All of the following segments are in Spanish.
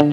Si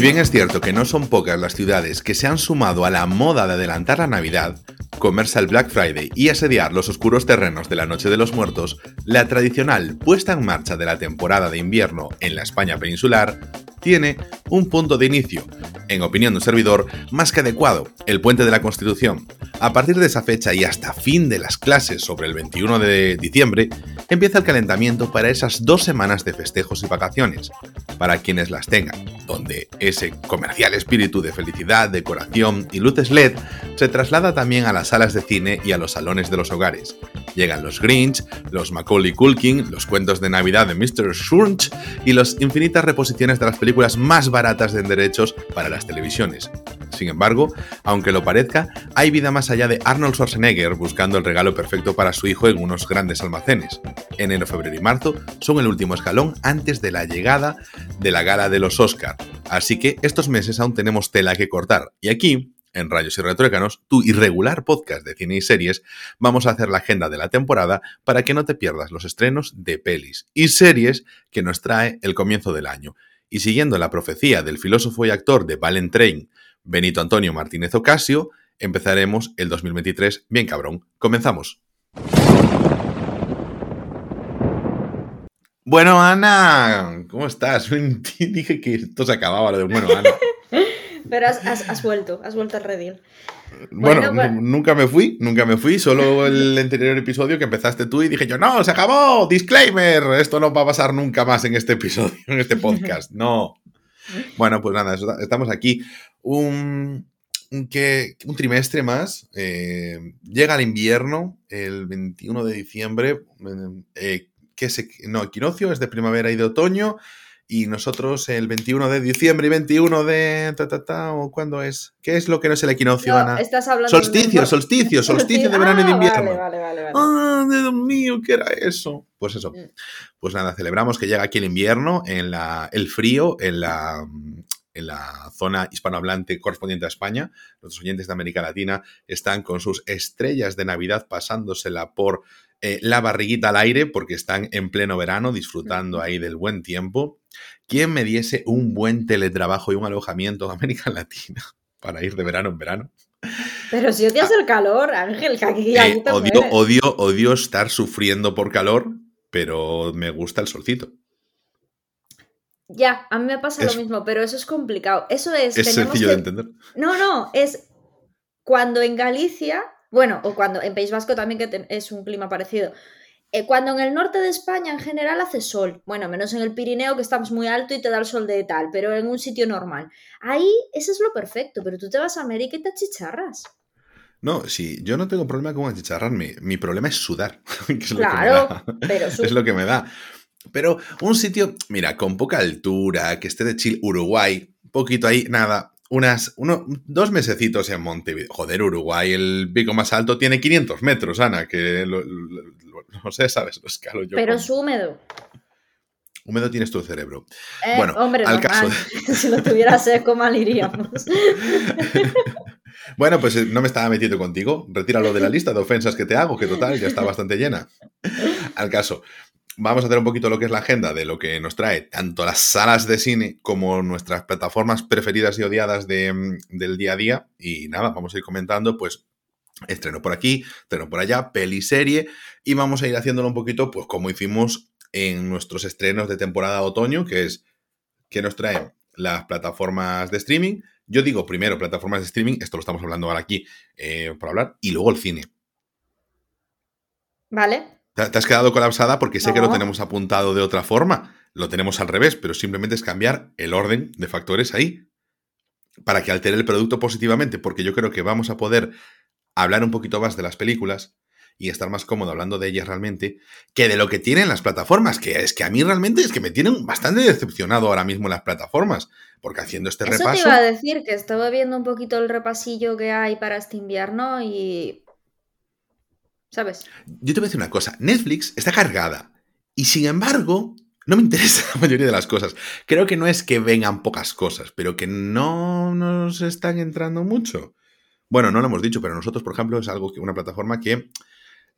bien es cierto que no son pocas las ciudades que se han sumado a la moda de adelantar la Navidad, comerse el Black Friday y asediar los oscuros terrenos de la Noche de los Muertos, la tradicional puesta en marcha de la temporada de invierno en la España peninsular tiene un punto de inicio, en opinión de un servidor, más que adecuado, el puente de la Constitución. A partir de esa fecha y hasta fin de las clases sobre el 21 de diciembre, empieza el calentamiento para esas dos semanas de festejos y vacaciones, para quienes las tengan, donde ese comercial espíritu de felicidad, decoración y luces LED se traslada también a las salas de cine y a los salones de los hogares. Llegan los Grinch, los Macaulay Culkin, los cuentos de Navidad de Mr. Schurch y las infinitas reposiciones de las películas más baratas de derechos para las televisiones. Sin embargo, aunque lo parezca, hay vida más allá de Arnold Schwarzenegger buscando el regalo perfecto para su hijo en unos grandes almacenes. Enero, febrero y marzo son el último escalón antes de la llegada de la gala de los Oscar, así que estos meses aún tenemos tela que cortar. Y aquí, en Rayos y Retrócanos, tu irregular podcast de cine y series, vamos a hacer la agenda de la temporada para que no te pierdas los estrenos de pelis y series que nos trae el comienzo del año. Y siguiendo la profecía del filósofo y actor de Train, Benito Antonio Martínez Ocasio, empezaremos el 2023 bien cabrón. Comenzamos. Bueno, Ana, ¿cómo estás? Dije que esto se acababa lo de bueno, Ana. Pero has, vuelto, has vuelto al redil. Bueno, nunca me fui, nunca me fui, solo el anterior episodio que empezaste tú y dije yo, no, se acabó, disclaimer, esto no va a pasar nunca más en este episodio, en este podcast, no. Bueno, pues nada, estamos aquí. Un, que, un trimestre más. Eh, llega el invierno, el 21 de diciembre. Eh, que se, no, equinoccio es de primavera y de otoño. Y nosotros el 21 de diciembre y 21 de... Ta, ta, ta, ¿O cuándo es? ¿Qué es lo que no es el equinoccio, Ana? Estás hablando solsticio, solsticio, solsticio de verano y de invierno. Vale, vale, vale. ¡Ah, Dios mío, qué era eso! Pues eso. Mm. Pues nada, celebramos que llega aquí el invierno, en la, el frío, en la, en la zona hispanohablante correspondiente a España. Nuestros oyentes de América Latina están con sus estrellas de Navidad pasándosela por eh, la barriguita al aire porque están en pleno verano disfrutando ahí del buen tiempo. ¿Quién me diese un buen teletrabajo y un alojamiento en América Latina para ir de verano en verano? Pero si odias el calor, Ángel, que aquí eh, odio, odio, odio estar sufriendo por calor, pero me gusta el solcito. Ya, a mí me pasa lo mismo, pero eso es complicado. Eso es. Es sencillo de entender. No, no, es cuando en Galicia, bueno, o cuando en País Vasco también, que es un clima parecido. Eh, cuando en el norte de España en general hace sol, bueno, menos en el Pirineo que estamos muy alto y te da el sol de tal, pero en un sitio normal. Ahí, eso es lo perfecto, pero tú te vas a América y te achicharras. No, sí, yo no tengo problema con achicharrarme. Mi problema es sudar. es claro, lo que me da. es lo que me da. Pero un sitio, mira, con poca altura, que esté de chill, Uruguay, poquito ahí, nada, unas, uno, dos mesecitos en Montevideo. Joder, Uruguay, el pico más alto tiene 500 metros, Ana, que no sé, sabes, lo escalo yo. Pero es húmedo. Húmedo tienes tu cerebro. Eh, bueno, hombre, al caso. si lo tuviera seco, mal iríamos. bueno, pues eh, no me estaba metiendo contigo. Retíralo de la lista de ofensas que te hago, que total ya está bastante llena. Al caso, vamos a hacer un poquito lo que es la agenda de lo que nos trae tanto las salas de cine como nuestras plataformas preferidas y odiadas mm, del día a día. Y nada, vamos a ir comentando, pues, estreno por aquí, estreno por allá, peli serie, y vamos a ir haciéndolo un poquito, pues, como hicimos en nuestros estrenos de temporada otoño, que es que nos traen las plataformas de streaming. Yo digo primero plataformas de streaming, esto lo estamos hablando ahora aquí eh, por hablar, y luego el cine. Vale. Te has quedado colapsada porque sé que lo tenemos apuntado de otra forma. Lo tenemos al revés, pero simplemente es cambiar el orden de factores ahí para que altere el producto positivamente, porque yo creo que vamos a poder hablar un poquito más de las películas y estar más cómodo hablando de ellas realmente que de lo que tienen las plataformas, que es que a mí realmente es que me tienen bastante decepcionado ahora mismo las plataformas, porque haciendo este Eso repaso... te iba a decir que estaba viendo un poquito el repasillo que hay para este invierno y ¿sabes? Yo te voy a decir una cosa, Netflix está cargada y sin embargo no me interesa la mayoría de las cosas. Creo que no es que vengan pocas cosas, pero que no nos están entrando mucho. Bueno, no lo hemos dicho, pero nosotros, por ejemplo, es algo que una plataforma que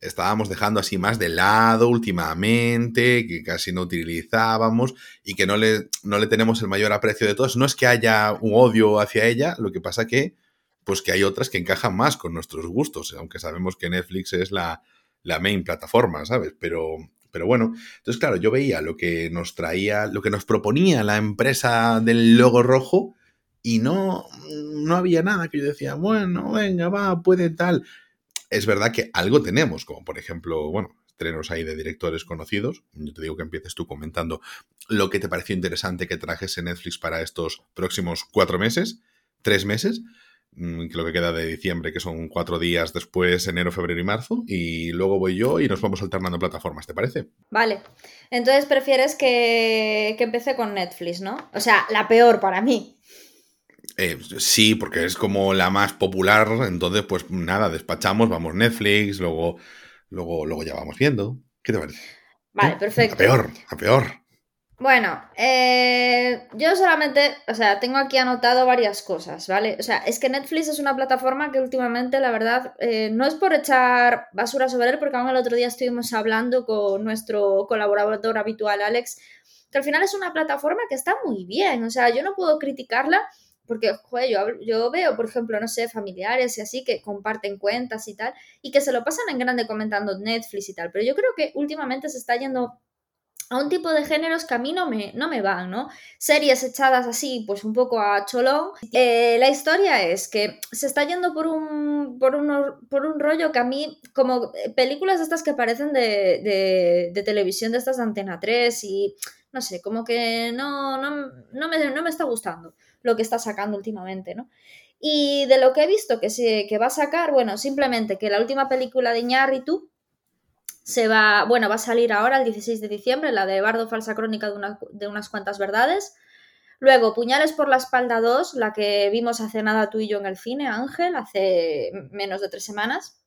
estábamos dejando así más de lado últimamente, que casi no utilizábamos y que no le, no le tenemos el mayor aprecio de todos. No es que haya un odio hacia ella, lo que pasa que, pues que hay otras que encajan más con nuestros gustos, aunque sabemos que Netflix es la, la main plataforma, ¿sabes? Pero, pero bueno, entonces claro, yo veía lo que nos traía, lo que nos proponía la empresa del logo rojo y no, no había nada que yo decía, bueno, venga, va, puede tal. Es verdad que algo tenemos, como por ejemplo, bueno, estrenos ahí de directores conocidos. Yo te digo que empieces tú comentando lo que te pareció interesante que trajes en Netflix para estos próximos cuatro meses, tres meses. Mm, que lo que queda de diciembre, que son cuatro días después, enero, febrero y marzo, y luego voy yo y nos vamos alternando plataformas, ¿te parece? Vale, entonces prefieres que, que empiece con Netflix, ¿no? O sea, la peor para mí. Eh, sí, porque es como la más popular, entonces pues nada, despachamos, vamos Netflix, luego, luego, luego ya vamos viendo. ¿Qué te parece? Vale, perfecto. A peor, a peor. Bueno, eh, yo solamente, o sea, tengo aquí anotado varias cosas, ¿vale? O sea, es que Netflix es una plataforma que últimamente, la verdad, eh, no es por echar basura sobre él, porque aún el otro día estuvimos hablando con nuestro colaborador habitual, Alex, que al final es una plataforma que está muy bien, o sea, yo no puedo criticarla porque, joder, yo, yo, veo, por ejemplo, no sé, familiares y así que comparten cuentas y tal, y que se lo pasan en grande comentando Netflix y tal. Pero yo creo que últimamente se está yendo a un tipo de géneros que a mí no me, no me van, ¿no? Series echadas así, pues un poco a cholón. Eh, la historia es que se está yendo por un, por, por un rollo que a mí, como películas de estas que parecen de, de, televisión, de estas de Antena 3 y no sé, como que no, no, no, me, no me está gustando lo que está sacando últimamente, ¿no? Y de lo que he visto que, se, que va a sacar, bueno, simplemente que la última película de Iñárritu se va, bueno, va a salir ahora el 16 de diciembre, la de Bardo Falsa Crónica de, de unas cuantas verdades. Luego, Puñales por la espalda 2, la que vimos hace nada tú y yo en el cine, Ángel, hace menos de tres semanas.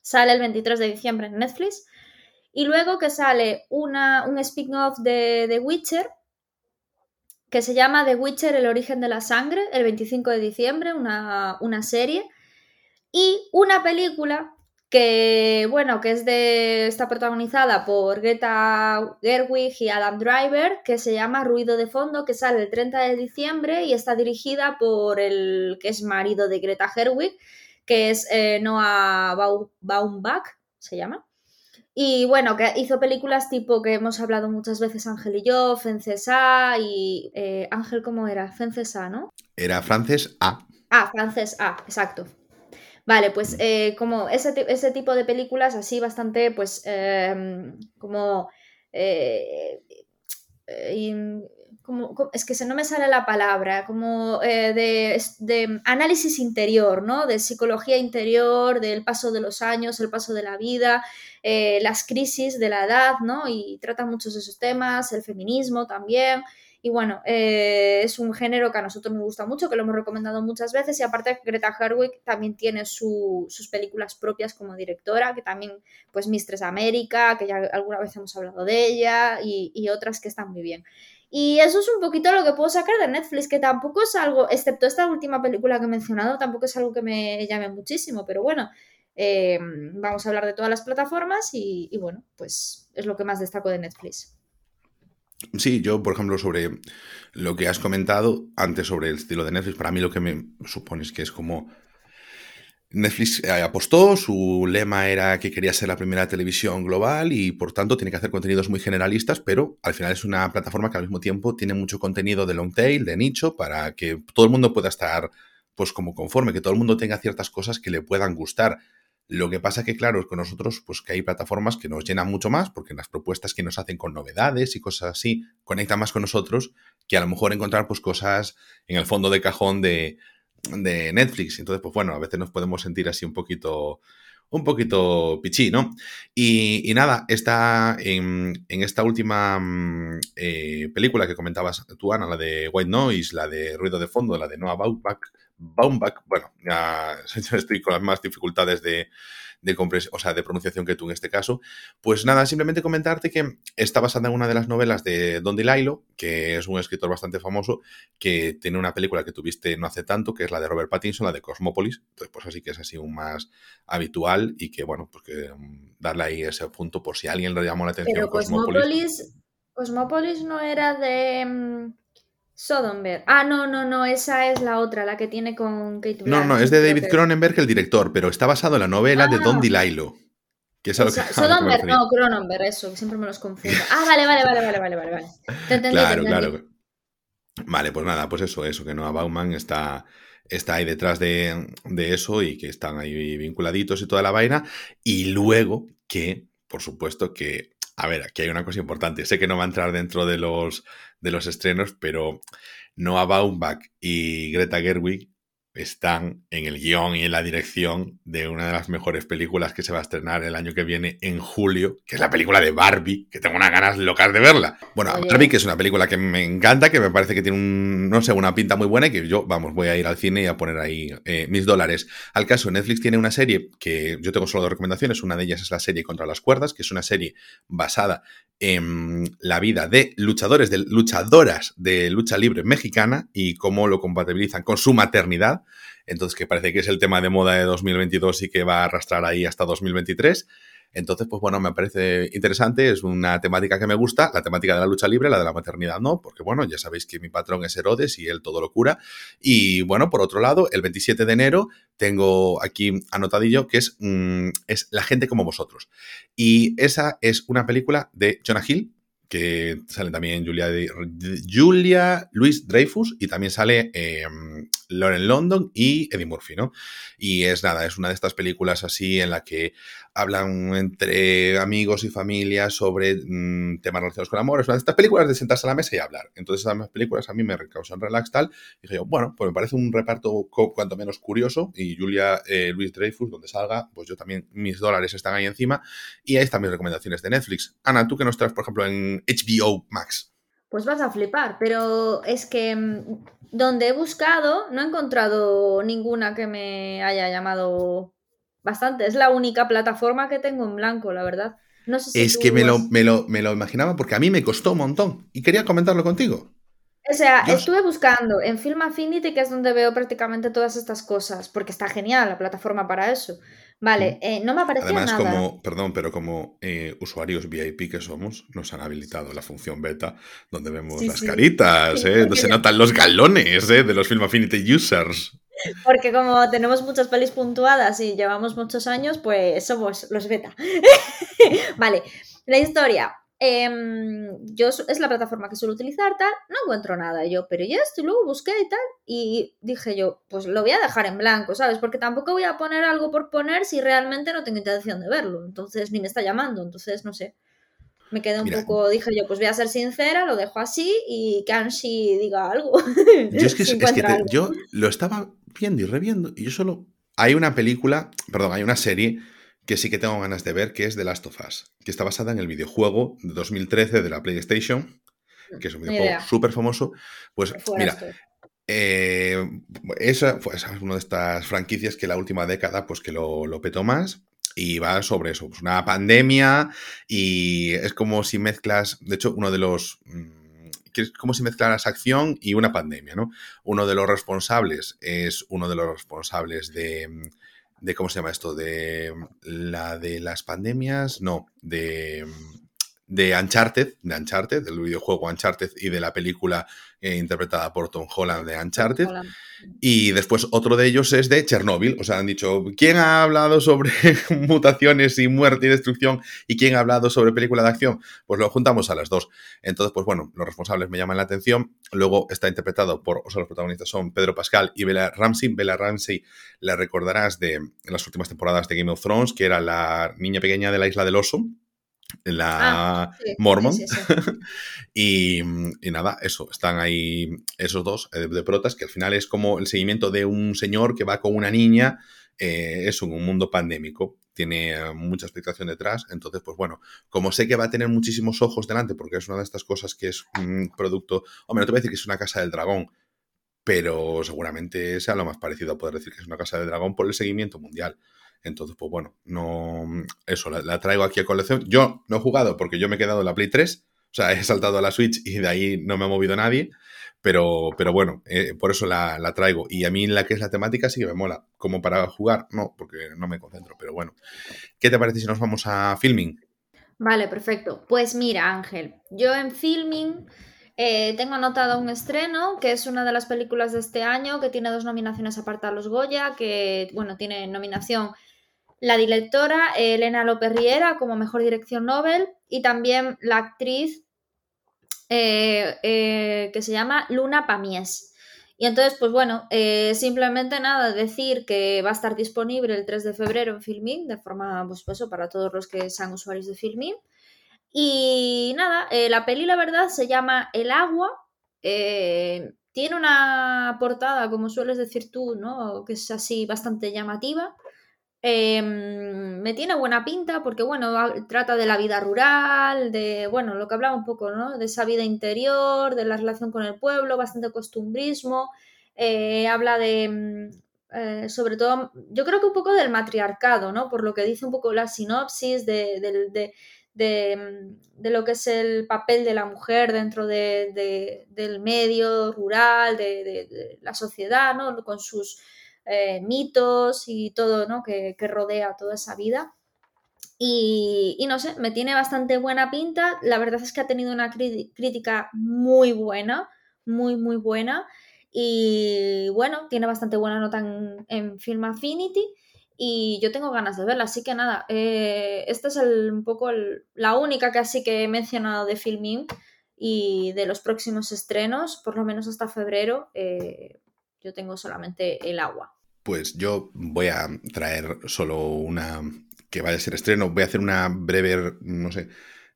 Sale el 23 de diciembre en Netflix. Y luego que sale una, un spin-off de The Witcher, que se llama The Witcher, el origen de la sangre, el 25 de diciembre, una, una serie. Y una película que bueno, que es de está protagonizada por Greta Gerwig y Adam Driver, que se llama Ruido de fondo, que sale el 30 de diciembre y está dirigida por el que es marido de Greta Gerwig, que es eh, Noah Baumbach, se llama. Y bueno, que hizo películas tipo que hemos hablado muchas veces Ángel y yo, Fencesa y eh, Ángel, ¿cómo era? Fencesa, ¿no? Era Frances A. Ah, Frances A, exacto. Vale, pues eh, como ese, ese, tipo de películas así bastante, pues, em, como, eh, eh, como, Es que se no me sale la palabra, como de, análisis interior, ¿no? De psicología interior, del paso de los años, el paso de la vida, las crisis de la edad, ¿no? Y trata muchos de esos temas, el feminismo también. Y bueno, eh, es un género que a nosotros nos gusta mucho, que lo hemos recomendado muchas veces. Y aparte, Greta Gerwig también tiene sus películas propias como directora, que también, pues Mistress América, que ya alguna vez hemos hablado de ella, y, otras que están muy bien. Y eso es un poquito lo que puedo sacar de Netflix, que tampoco es algo, excepto esta última película que he mencionado, tampoco es algo que me llame muchísimo, pero bueno, eh, vamos a hablar de todas las plataformas y, y bueno, pues es lo que más destaco de Netflix. Sí, yo, por ejemplo, sobre lo que has comentado antes sobre el estilo de Netflix, para mí lo que me supone es que es como Netflix eh, apostó, su lema era que quería ser la primera televisión global y por tanto tiene que hacer contenidos muy generalistas, pero al final es una plataforma que al mismo tiempo tiene mucho contenido de long tail, de nicho, para que todo el mundo pueda estar pues como conforme, que todo el mundo tenga ciertas cosas que le puedan gustar. Lo que pasa que, claro, con nosotros, pues que hay plataformas que nos llenan mucho más, porque las propuestas que nos hacen con novedades y cosas así conectan más con nosotros que a lo mejor encontrar pues cosas en el fondo de cajón de, de Netflix. Entonces, pues bueno, a veces nos podemos sentir así un poquito un poquito pichí, ¿no? Y, nada, está en, esta última mm, eh, película que comentabas tú, Ana, la de White Noise, la de Ruido de Fondo, la de Noah Baumbach, Baumbach, bueno, ya estoy con las más dificultades de, de, o sea, de pronunciación que tú en este caso. Pues nada, simplemente comentarte que está basada en una de las novelas de Don DeLillo, que es un escritor bastante famoso, que tiene una película que tuviste no hace tanto, que es la de Robert Pattinson, la de Cosmópolis. Entonces, pues así que es así un más habitual y que, bueno, pues que mm, darle ahí ese punto por si a alguien le llamó la atención. Pero Cosmópolis, Cosmópolis no era de... Sodomberg. Ah, no, no, no, esa es la otra, la que tiene con Kate No, no, es de David Cronenberg, el director, pero está basado en la novela de Don ah. DeLillo. Que es no, Cronenberg, eso, siempre me los confundo. Ah, vale, vale, vale, vale, vale, vale. Te entendí, claro, claro. Vale, pues nada, pues eso, eso, que Noah Bauman está, está ahí detrás de, de eso y que están ahí vinculaditos y toda la vaina. Y luego que, por supuesto, que a ver, aquí hay una cosa importante. Sé que no va a entrar dentro de los, de los estrenos, pero Noah Baumbach y Greta Gerwig están en el guion y en la dirección de una de las mejores películas que se va a estrenar el año que viene en julio, que es la película de Barbie, que tengo unas ganas locas de verla. Bueno, Barbie, que es una película que me encanta, que me parece que tiene un, no sé, una pinta muy buena y que yo, vamos, voy a ir al cine y a poner ahí eh, mis dólares. Al caso, Netflix tiene una serie que yo tengo solo dos recomendaciones, una de ellas es la serie Contra las Cuerdas, que es una serie basada en la vida de luchadores, de luchadoras de lucha libre mexicana y cómo lo compatibilizan con su maternidad. Entonces, que parece que es el tema de moda de 2022 y que va a arrastrar ahí hasta 2023. Entonces, pues bueno, me parece interesante, es una temática que me gusta, la temática de la lucha libre, la de la maternidad no, porque bueno, ya sabéis que mi patrón es Herodes y él todo lo cura. Y bueno, por otro lado, el 27 de enero tengo aquí anotadillo que es, mm, es La gente como vosotros. Y esa es una película de Jonah Hill, que sale también Julia, Julia Luis Dreyfus y también sale eh, Lauren London y Eddie Murphy, ¿no? Y es nada, es una de estas películas así en la que hablan entre amigos y familias sobre mm, temas relacionados con amor. Es una de estas películas de sentarse a la mesa y hablar. Entonces, esas películas a mí me causan relax tal. Y dije yo, bueno, pues me parece un reparto cuanto menos curioso. Y Julia eh, Luis Dreyfus, donde salga, pues yo también, mis dólares están ahí encima. Y ahí están mis recomendaciones de Netflix. Ana, ¿tú qué nos traes, por ejemplo, en HBO Max? Pues vas a flipar, pero es que mm, donde he buscado no he encontrado ninguna que me haya llamado bastante. Es la única plataforma que tengo en blanco, la verdad. No sé si es que me, lo, me, lo, me, lo, imaginaba porque a mí me costó un montón y quería comentarlo contigo. O sea, estuve buscando en Film Affinity, que es donde veo prácticamente todas estas cosas, porque está genial la plataforma para eso. Vale, eh, no me aparece Además, nada. como, perdón, pero como eh, usuarios VIP que somos, nos han habilitado la función beta donde vemos las caritas, eh, donde se notan los galones de los Film Affinity users. Porque como tenemos muchas pelis puntuadas y llevamos muchos años, pues somos los beta. vale, la historia. Em, yo es la plataforma que suelo utilizar, tal, no encuentro nada yo, pero ya esto, luego busqué y tal, y dije yo, pues lo voy a dejar en blanco, ¿sabes? Porque tampoco voy a poner algo por poner si realmente no tengo intención de verlo, entonces ni me está llamando, entonces no sé. Me quedé un poco, dije yo, pues voy a ser sincera, lo dejo así y que Ansi diga algo. Yo es que, yo lo estaba viendo y reviendo y yo solo... Hay una película, perdón, hay una serie que sí que tengo ganas de ver, que es The Last of Us, que está basada en el videojuego de 2013 de la PlayStation, que es un videojuego súper famoso. Pues mira, eh, esa pues, es una de estas franquicias que la última década pues que lo, lo petó más y va sobre eso, pues una pandemia y es como si mezclas, de hecho, uno de los... Mm, es como si mezclaras acción y una pandemia, ¿no? Uno de los responsables es uno de los responsables de de ¿cómo se llama esto? De la de las pandemias, no, de de Uncharted, de Uncharted, del videojuego Uncharted y de la película eh, interpretada por Tom Holland de Uncharted. Y después otro de ellos es de Chernobyl. O sea, han dicho, ¿quién ha hablado sobre mutaciones y muerte y destrucción? ¿Y quién ha hablado sobre película de acción? Pues lo juntamos a las dos. Entonces, pues bueno, los responsables me llaman la atención. Luego está interpretado por, o sea, los protagonistas son Pedro Pascal y Bella Ramsey. Bella Ramsey la recordarás de las últimas temporadas de Game of Thrones, que era la niña pequeña de la isla del oso la ah, Mormon. y, nada, eso, están ahí esos dos eh, de, protas, que al final es como el seguimiento de un señor que va con una niña, eh, en un mundo pandémico. Tiene eh, mucha explicación detrás. Entonces, pues bueno, como sé que va a tener muchísimos ojos delante, porque es una de estas cosas que es un producto. Hombre, no te voy a decir que es una casa del dragón, pero seguramente sea lo más parecido a poder decir que es una casa de dragón por el seguimiento mundial. Entonces, pues bueno, no. Eso, la, traigo aquí a colección. Yo no he jugado porque yo me he quedado en la Play 3. O sea, he saltado a la Switch y de ahí no me ha movido nadie. Pero, pero bueno, eh, por eso la, la, traigo. Y a mí la que es la temática sí que me mola. Como para jugar, no, porque no me concentro. Pero bueno. ¿Qué te parece si nos vamos a filming? Vale, perfecto. Pues mira, Ángel, yo en filming eh, tengo anotado un estreno, que es una de las películas de este año, que tiene dos nominaciones aparte a los Goya, que, bueno, tiene nominación la directora Elena López Riera como mejor dirección Nobel y también la actriz eh, eh, que se llama Luna Pamies. Y entonces, pues bueno, simplemente nada, decir que va a estar disponible el 3 de febrero en Filmin, de forma, pues, pues eso, para todos los que sean usuarios de Filmin. Y nada, eh, la peli, la verdad, se llama El agua. Eh, tiene una portada, como sueles decir tú, ¿no? Que es así bastante llamativa. Em, me tiene buena pinta porque, bueno, trata de la vida rural, de, bueno, lo que hablaba un poco, ¿no? De esa vida interior, de la relación con el pueblo, bastante costumbrismo. Eh, habla de, mm, sobre todo, yo creo que un poco del matriarcado, ¿no? Por lo que dice un poco la sinopsis de, de Mm, de, lo que es el papel de la mujer dentro del medio rural, de, la sociedad, ¿no? con sus eh, mitos y todo ¿no? que, rodea toda esa vida. Y, no sé, me tiene bastante buena pinta. La verdad es que ha tenido una crítica muy buena, muy, muy buena. Y bueno, tiene bastante buena nota en, Film Affinity y yo tengo ganas de verla, así que nada, eh, esta es un poco la única que así que he mencionado de Filming y de los próximos estrenos, por lo menos hasta febrero, eh, yo tengo solamente el agua. Pues yo voy a traer solo una que vaya a ser estreno, voy a hacer una breve, no sé,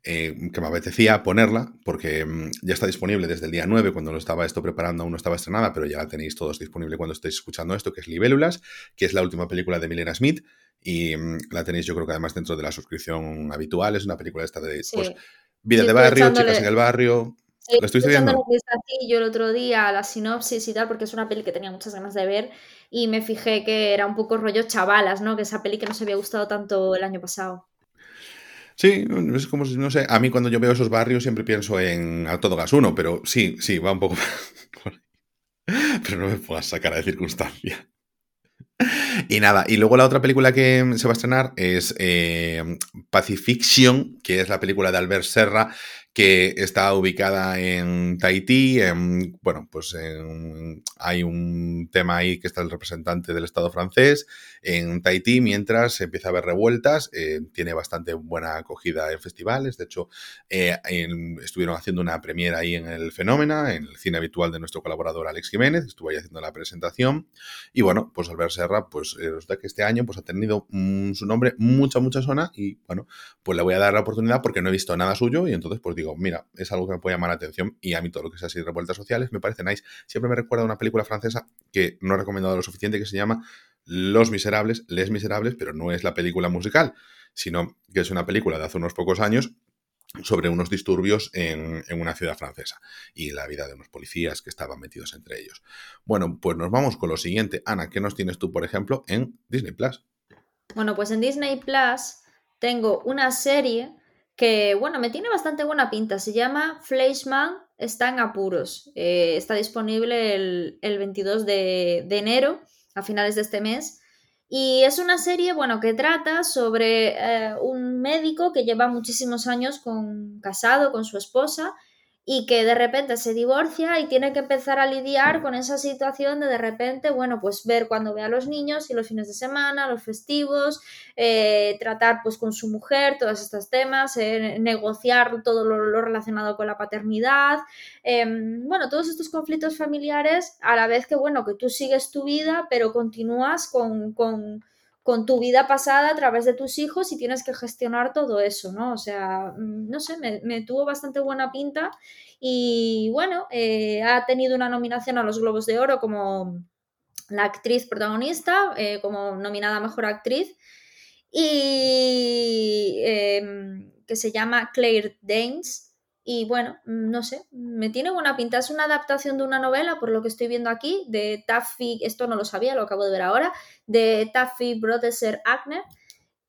eh, que me apetecía ponerla, porque mm, ya está disponible desde el día 9, cuando lo estaba esto preparando, aún no estaba estrenada, pero ya la tenéis todos disponible cuando estéis escuchando esto, que es Libélulas, que es la última película de Milena Smith, y mm, la tenéis yo creo que además dentro de la suscripción habitual, es una película esta de pues, vida de barrio, chicas en el barrio. Lo estoy diciendo. yo el otro día la sinopsis y tal, porque es una peli que tenía muchas ganas de ver y me fijé que era un poco rollo chavalas, ¿no? Que esa peli que nos había gustado tanto el año pasado. Sí, es como si, no sé, a mí cuando yo veo esos barrios siempre pienso en Todo Gas 1, pero sí, sí, va un poco Pero no me puedas sacar de circunstancia. Y nada, y luego la otra película que se va a estrenar es eh, Pacifiction, que es la película de Albert Serra, que está ubicada en Tahití. bueno, pues hay un tema ahí que está el representante del Estado francés en Tahití, mientras empieza a haber revueltas. Eh, tiene bastante buena acogida en festivales. De hecho, eh, estuvieron haciendo una premiera ahí en el Fenómena, en el cine habitual de nuestro colaborador Alex Jiménez. Estuvo ahí haciendo la presentación. Y bueno, pues Albert Serra, pues eh, resulta que este año pues, ha tenido mm, su nombre mucha, mucha zona. Y bueno, pues le voy a dar la oportunidad porque no he visto nada suyo y entonces pues digo, mira, es algo que me puede llamar la atención y a mí todo lo que sea así revueltas sociales me parece nice. Siempre me recuerda una película francesa que no he recomendado lo suficiente que se llama Los Miserables, Les Miserables, pero no es la película musical, sino que es una película de hace unos pocos años sobre unos disturbios en, una ciudad francesa y la vida de unos policías que estaban metidos entre ellos. Bueno, pues nos vamos con lo siguiente. Ana, ¿qué nos tienes tú, por ejemplo, en Disney Plus? Bueno, pues en Disney Plus tengo una serie que, bueno, me tiene bastante buena pinta. Se llama Fleischmann está en apuros. Eh, está disponible el, 22 de, enero, a finales de este mes. Y es una serie, bueno, que trata sobre eh, un médico que lleva muchísimos años con, casado con su esposa y que de repente se divorcia y tiene que empezar a lidiar con esa situación de de repente, bueno, pues ver cuando ve a los niños y los fines de semana, los festivos, eh, tratar pues con su mujer todos estos temas, eh, negociar todo lo, relacionado con la paternidad, em, bueno, todos estos conflictos familiares a la vez que, bueno, que tú sigues tu vida, pero continúas con, con con tu vida pasada a través de tus hijos y tienes que gestionar todo eso, ¿no? O sea, mm, no sé, me, tuvo bastante buena pinta y bueno, eh, ha tenido una nominación a los Globos de Oro como la actriz protagonista, eh, como nominada Mejor Actriz y em, que se llama Claire Danes y bueno, mm, no sé, me tiene buena pinta. Es una adaptación de una novela, por lo que estoy viendo aquí, de Taffy, esto no lo sabía, lo acabo de ver ahora, de Taffy Brodesser Agner.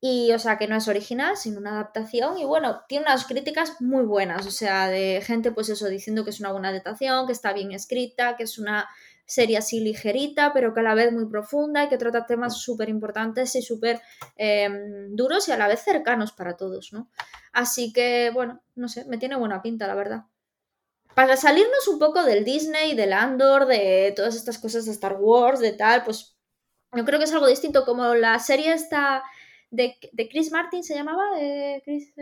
Y, o sea, que no es original, sino una adaptación. Y bueno, tiene unas críticas muy buenas, o sea, de gente, pues eso, diciendo que es una buena adaptación, que está bien escrita, que es una serie así ligerita, pero que a la vez muy profunda y que trata temas súper importantes y súper em, duros y a la vez cercanos para todos, ¿no? Así que, bueno, no sé, me tiene buena pinta, la verdad. Para salirnos un poco del Disney, del Andor, de todas estas cosas de Star Wars, de tal, pues yo creo que es algo distinto, como la serie está de, Chris Martin se llamaba, eh, Chris,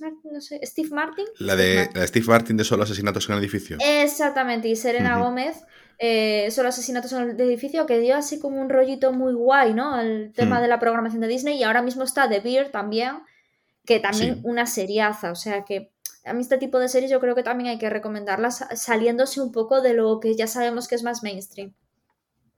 Martin, no sé, Steve Martin. La de, Steve Martin de Solo Asesinatos en el Edificio. Exactamente, y Serena Gómez eh, solo asesinatos en el edificio, que dio así como un rollito muy guay, ¿no? El tema hmm. de la programación de Disney y ahora mismo está The Beer también, que también una seriaza, o sea que a mí este tipo de series yo creo que también hay que recomendarlas saliéndose un poco de lo que ya sabemos que es más mainstream.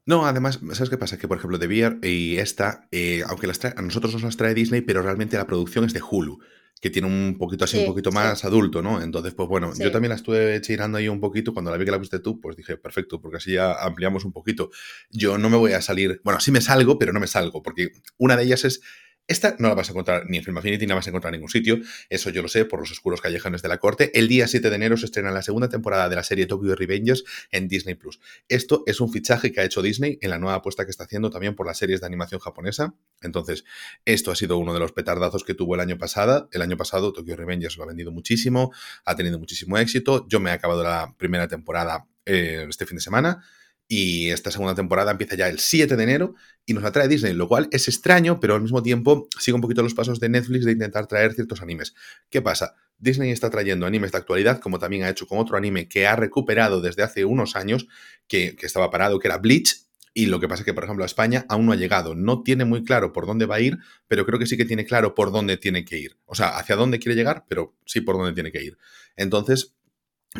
No, además, ¿sabes qué pasa? Que, por ejemplo, The Beer y esta, eh, aunque las trae, a nosotros nos las trae Disney, pero realmente la producción es de Hulu que tiene un poquito así, un poquito más adulto, ¿no? Entonces, pues bueno, yo también la estuve chirando ahí un poquito. Cuando la vi que la viste tú, pues dije, perfecto, porque así ya ampliamos un poquito. Yo no me voy a salir, bueno, sí me salgo, pero no me salgo, porque una de ellas es esta no la vas a encontrar ni en Film Affinity, ni la vas a encontrar en ningún sitio. Eso yo lo sé por los oscuros callejones de la corte. El día 7 de enero se estrena la segunda temporada de la serie Tokyo Revengers en Disney Plus. Esto es un fichaje que ha hecho Disney en la nueva apuesta que está haciendo también por las series de animación japonesa. Entonces, esto ha sido uno de los petardazos que tuvo el año pasado. El año pasado Tokyo Revengers lo ha vendido muchísimo, ha tenido muchísimo éxito. Yo me he acabado la primera temporada eh, este fin de semana y esta segunda temporada empieza ya el 7 de enero y nos la trae Disney, lo cual es extraño, pero al mismo tiempo sigue un poquito los pasos de Netflix de intentar traer ciertos animes. ¿Qué pasa? Disney está trayendo animes de actualidad, como también ha hecho con otro anime que ha recuperado desde hace unos años, que, que estaba parado, que era Bleach, y lo que pasa es que, por ejemplo, a España aún no ha llegado. No tiene muy claro por dónde va a ir, pero creo que sí que tiene claro por dónde tiene que ir. O sea, hacia dónde quiere llegar, pero sí por dónde tiene que ir. Entonces,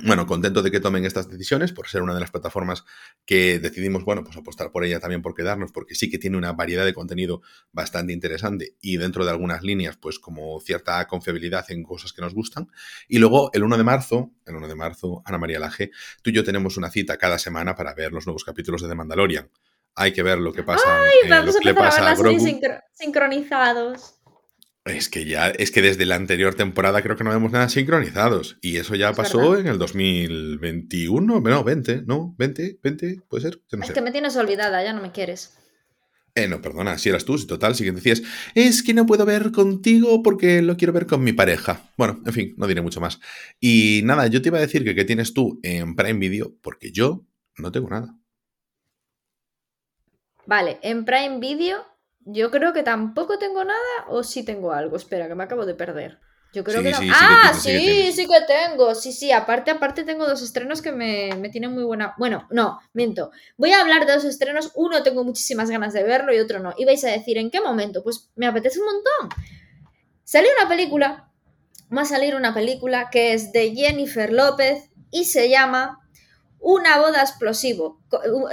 bueno, contento de que tomen estas decisiones por ser una de las plataformas que decidimos, bueno, pues apostar por ella también por quedarnos, porque sí que tiene una variedad de contenido bastante interesante y dentro de algunas líneas, pues como cierta confiabilidad en cosas que nos gustan. Y luego el 1 de marzo, el 1 de marzo, Ana María Laje, tú y yo tenemos una cita cada semana para ver los nuevos capítulos de The Mandalorian. Hay que ver lo que pasa. Ay, vamos a pasa a, sincronizados. Es que ya, es que desde la anterior temporada creo que no vemos nada sincronizados. Y eso ya pasó en el 2021, no, 20, ¿no? 20, 20, puede ser. es que me tienes olvidada, ya no me quieres. Eh, no, perdona, si eras tú, si total, si decías, es que no puedo ver contigo porque lo quiero ver con mi pareja. Bueno, en fin, no diré mucho más. Y nada, yo te iba a decir que qué tienes tú en Prime Video, porque yo no tengo nada. Vale, en Prime Video yo creo que tampoco tengo nada o sí tengo algo. Espera, que me acabo de perder. Yo creo que no. ah, sí, sí que, tengo. Sí, sí. Aparte, aparte tengo dos estrenos que me, me, tienen muy buena. Bueno, no, miento. Voy a hablar de dos estrenos. Uno tengo muchísimas ganas de verlo y otro no. Y vais a decir, ¿en qué momento? Pues me apetece un montón. Salió una película. Va a salir una película que es de Jennifer López y se llama Una boda explosivo,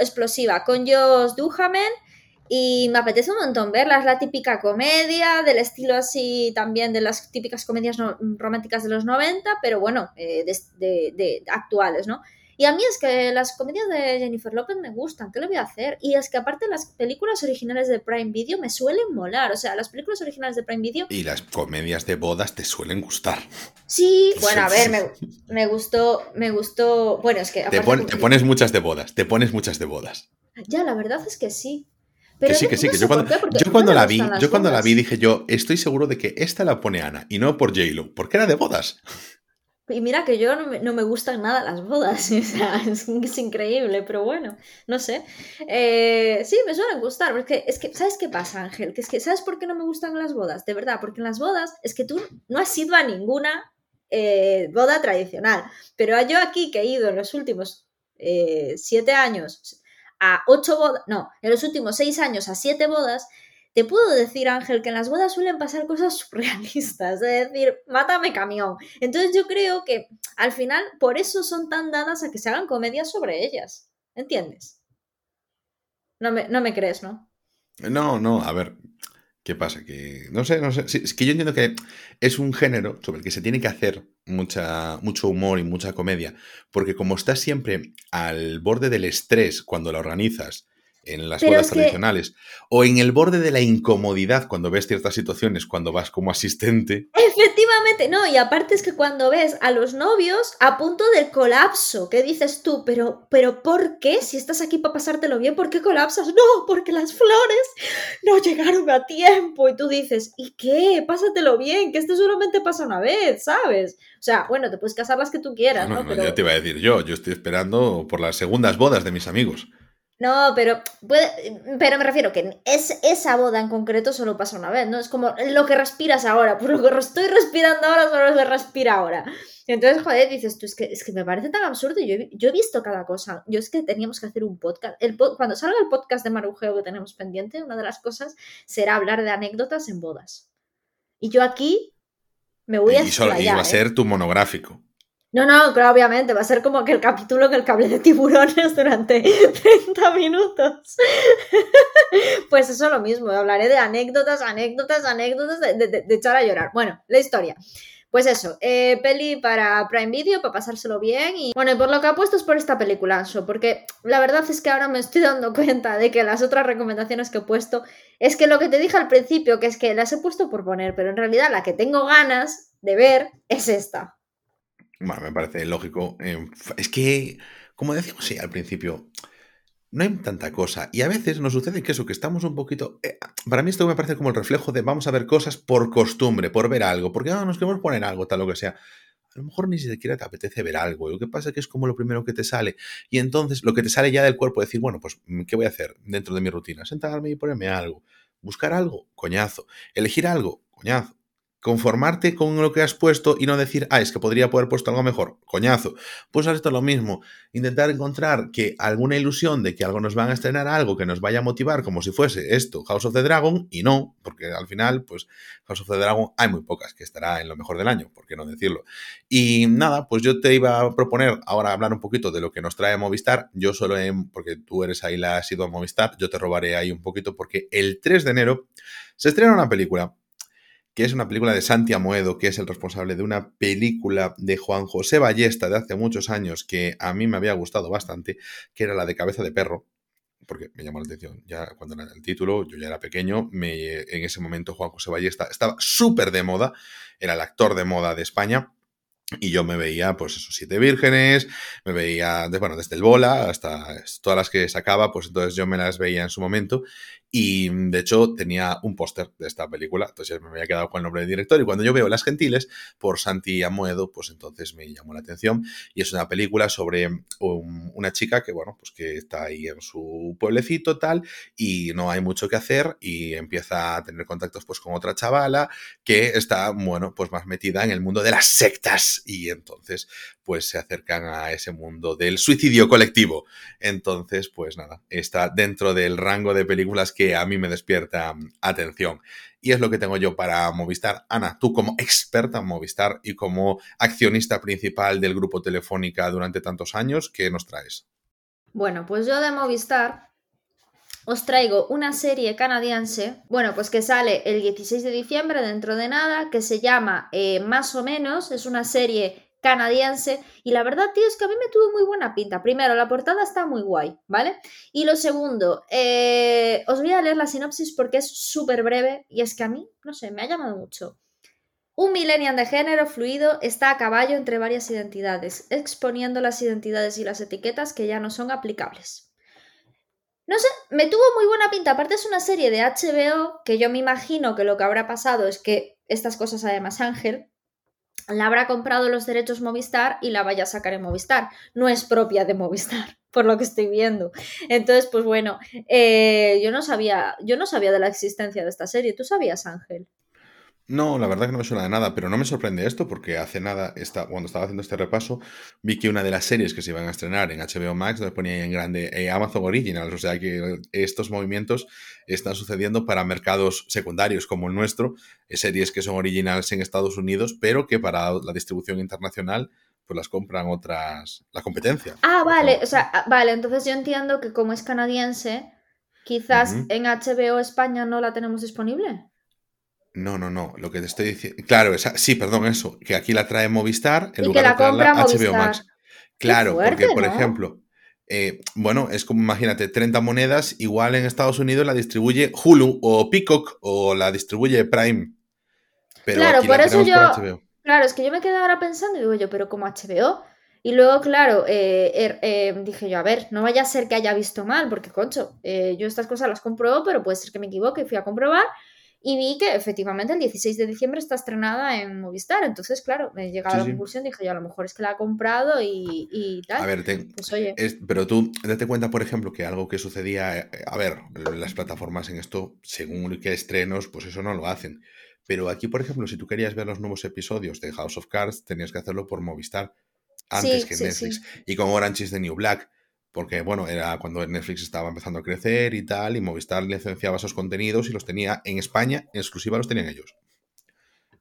explosiva con Josh Duhamel y me apetece un montón verla. Es la típica comedia, del estilo así también de las típicas comedias románticas de los 90, pero bueno, eh, de, actuales, ¿no? Y a mí es que las comedias de Jennifer López me gustan, ¿qué le voy a hacer? Y es que aparte las películas originales de Prime Video me suelen molar, o sea, las películas originales de Prime Video... Y las comedias de bodas te suelen gustar. Sí, bueno, a ver, me, gustó, me gustó, bueno, es que... te pones muchas de bodas, te pones muchas de bodas. Ya, la verdad es que sí que sí, que sí, que yo cuando, la vi, yo cuando la vi dije yo, estoy seguro de que esta la pone Ana y no por J-Lo, porque era de bodas. Y mira que yo no me, gustan nada las bodas, o sea, es, increíble, pero bueno, no sé. Eh, sí, me suelen gustar, porque es que, ¿sabes qué pasa, Ángel? Que es que, ¿sabes por qué no me gustan las bodas? De verdad, porque en las bodas es que tú no has ido a ninguna eh, boda tradicional, pero yo aquí que he ido en los últimos eh, siete años, a ocho bodas, no, en los últimos seis años a siete bodas, te puedo decir, Ángel, que en las bodas suelen pasar cosas surrealistas, es decir, mátame camión. Entonces yo creo que al final por eso son tan dadas a que se hagan comedias sobre ellas. ¿Entiendes? No me, no me crees, ¿no? No, no, a ver. ¿Qué pasa? Que no sé, no sé. es que yo entiendo que es un género sobre el que se tiene que hacer mucha, mucho humor y mucha comedia, porque como estás siempre al borde del estrés cuando la organizas, en las bodas tradicionales. O en el borde de la incomodidad cuando ves ciertas situaciones, cuando vas como asistente. Efectivamente, no, y aparte es que cuando ves a los novios a punto del colapso, ¿qué dices tú? Pero, pero ¿por qué? Si estás aquí para pasártelo bien, ¿por qué colapsas? No, porque las flores no llegaron a tiempo. Y tú dices, ¿y qué? Pásatelo bien, que esto solamente pasa una vez, ¿sabes? O sea, bueno, te puedes casar las que tú quieras, ¿no? no, Ya te iba a decir yo, yo estoy esperando por las segundas bodas de mis amigos. No, pero puede, pero me refiero que es, esa boda en concreto solo pasa una vez, ¿no? Es como lo que respiras ahora, por lo que estoy respirando ahora solo se respira ahora. Entonces, joder, dices tú, es que, es que me parece tan absurdo. Yo, yo he visto cada cosa. Yo es que teníamos que hacer un podcast. El, cuando salga el podcast de Marujeo que tenemos pendiente, una de las cosas será hablar de anécdotas en bodas. Y yo aquí me voy a... Y, solo, y va a ser ¿eh? tu monográfico. No, no, claro, obviamente, va a ser como aquel capítulo que el cable de tiburones durante 30 minutos. pues eso lo mismo, hablaré de anécdotas, anécdotas, anécdotas, de, echar a llorar. Bueno, la historia. Pues eso, eh, peli para Prime Video, para pasárselo bien. Y bueno, y por lo que apuesto es por esta película, porque la verdad es que ahora me estoy dando cuenta de que las otras recomendaciones que he puesto es que lo que te dije al principio, que es que las he puesto por poner, pero en realidad la que tengo ganas de ver es esta. Bueno, me parece lógico. Es que, como decíamos sí, al principio, no hay tanta cosa. Y a veces nos sucede que eso, que estamos un poquito... Eh, para mí esto me parece como el reflejo de vamos a ver cosas por costumbre, por ver algo, porque ah, nos queremos poner algo, tal lo que sea. A lo mejor ni siquiera te apetece ver algo. Lo que pasa es que es como lo primero que te sale. Y entonces lo que te sale ya del cuerpo, decir, bueno, pues, ¿qué voy a hacer dentro de mi rutina? Sentarme y ponerme algo. Buscar algo, coñazo. Elegir algo, coñazo conformarte con lo que has puesto y no decir, ah, es que podría haber puesto algo mejor, coñazo. Pues esto es lo mismo, intentar encontrar que alguna ilusión de que algo nos van a estrenar algo que nos vaya a motivar como si fuese esto, House of the Dragon, y no, porque al final, pues House of the Dragon hay muy pocas, que estará en lo mejor del año, por qué no decirlo. Y nada, pues yo te iba a proponer ahora hablar un poquito de lo que nos trae Movistar, yo solo en, porque tú eres ahí la has ido a Movistar, yo te robaré ahí un poquito porque el 3 de enero se estrena una película que es una película de Santi Amoedo, que es el responsable de una película de Juan José Ballesta de hace muchos años que a mí me había gustado bastante, que era la de Cabeza de Perro, porque me llamó la atención ya cuando era el título, yo ya era pequeño, me, en ese momento Juan José Ballesta estaba súper de moda, era el actor de moda de España, y yo me veía, pues esos siete vírgenes, me veía, bueno, desde el bola hasta todas las que sacaba, pues entonces yo me las veía en su momento. Y de hecho tenía un póster de esta película, entonces me había quedado con el nombre del director. Y cuando yo veo Las Gentiles por Santi Amuedo, pues entonces me llamó la atención. Y es una película sobre una chica que, bueno, pues que está ahí en su pueblecito tal, y no hay mucho que hacer, y empieza a tener contactos pues con otra chavala que está, bueno, pues más metida en el mundo de las sectas. Y entonces, pues se acercan a ese mundo del suicidio colectivo. Entonces, pues nada, está dentro del rango de películas que a mí me despierta mm, atención. Y es lo que tengo yo para Movistar. Ana, tú como experta en Movistar y como accionista principal del grupo Telefónica durante tantos años, ¿qué nos traes? Bueno, pues yo de Movistar os traigo una serie canadiense, bueno, pues que sale el 16 de diciembre dentro de nada, que se llama eh, Más o menos, es una serie canadiense. Y la verdad, tío, es que a mí me tuvo muy buena pinta. Primero, la portada está muy guay, ¿vale? Y lo segundo, eh, os voy a leer la sinopsis porque es súper breve y es que a mí, no sé, me ha llamado mucho. Un millennial de género fluido está a caballo entre varias identidades, exponiendo las identidades y las etiquetas que ya no son aplicables. No sé, me tuvo muy buena pinta. Aparte es una serie de HBO que yo me imagino que lo que habrá pasado es que estas cosas además Ángel la habrá comprado los derechos Movistar y la vaya a sacar en Movistar. No es propia de Movistar, por lo que estoy viendo. Entonces, pues bueno, eh, yo no sabía, yo no sabía de la existencia de esta serie. ¿Tú sabías, Ángel? No, la verdad que no me suena de nada, pero no me sorprende esto porque hace nada, cuando estaba haciendo este repaso, vi que una de las series que se iban a estrenar en HBO Max nos ponía ahí en grande eh, Amazon Originals, o sea que estos movimientos están sucediendo para mercados secundarios como el nuestro, eh, series que son originales en Estados Unidos, pero que para la distribución internacional pues las compran otras, la competencia. Ah, vale, o sea, ah, vale, entonces yo entiendo que como es canadiense, quizás en HBO España no la tenemos disponible. No, no, no. Lo que te estoy diciendo. Claro, esa... sí, perdón, eso. Que aquí la trae Movistar en Y lugar que la de traerla compra HBO Movistar. Max. Claro, fuerte, porque, por ¿no? ejemplo, eh, bueno, es como, imagínate, 30 monedas, igual en Estados Unidos la distribuye Hulu o Peacock o la distribuye Prime. Pero Claro, aquí por la eso por yo- HBO. Claro, es que yo me quedé ahora pensando y digo yo, pero como HBO. Y luego, claro, eh, er- eh, dije yo, a ver, no vaya a ser que haya visto mal, porque, concho, yo estas cosas las compruebo, pero puede ser que me equivoque. Fui a comprobar y vi que efectivamente el 16 de diciembre está estrenada en Movistar. Entonces, claro, me llegaba Sí, a la sí. conclusión, dije yo, a lo mejor es que la ha comprado y, y tal. A ver, Pues oye, Es- pero tú date cuenta, por ejemplo, que algo que sucedía, eh, a ver, las plataformas en esto, según qué estrenos, pues eso no lo hacen. Pero aquí, por ejemplo, si tú querías ver los nuevos episodios de House of Cards, tenías que hacerlo por Movistar antes Sí, que Netflix. Y con Orange is the New Black, porque bueno, era cuando Netflix estaba empezando a crecer y tal, y Movistar licenciaba esos contenidos y los tenía en España, en exclusiva los tenían ellos.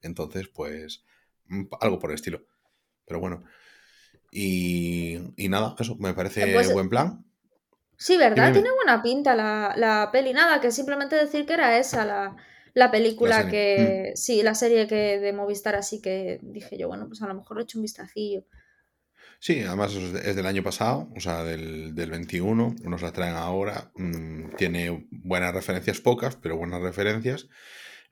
Entonces, pues, mm, algo por el estilo. Pero bueno. Y, y nada, eso me parece Pues- buen plan. Sí, ¿verdad? Dime. Tiene buena pinta la, la peli. Nada, que simplemente decir que era esa la, la película serie. Mm. que. Sí, la serie que de Movistar, así que dije yo, bueno, pues a lo mejor he hecho un vistacillo. Sí, además es de- es del año pasado, o sea, del, del 21, nos la traen ahora. mm, tiene buenas referencias, pocas, pero buenas referencias.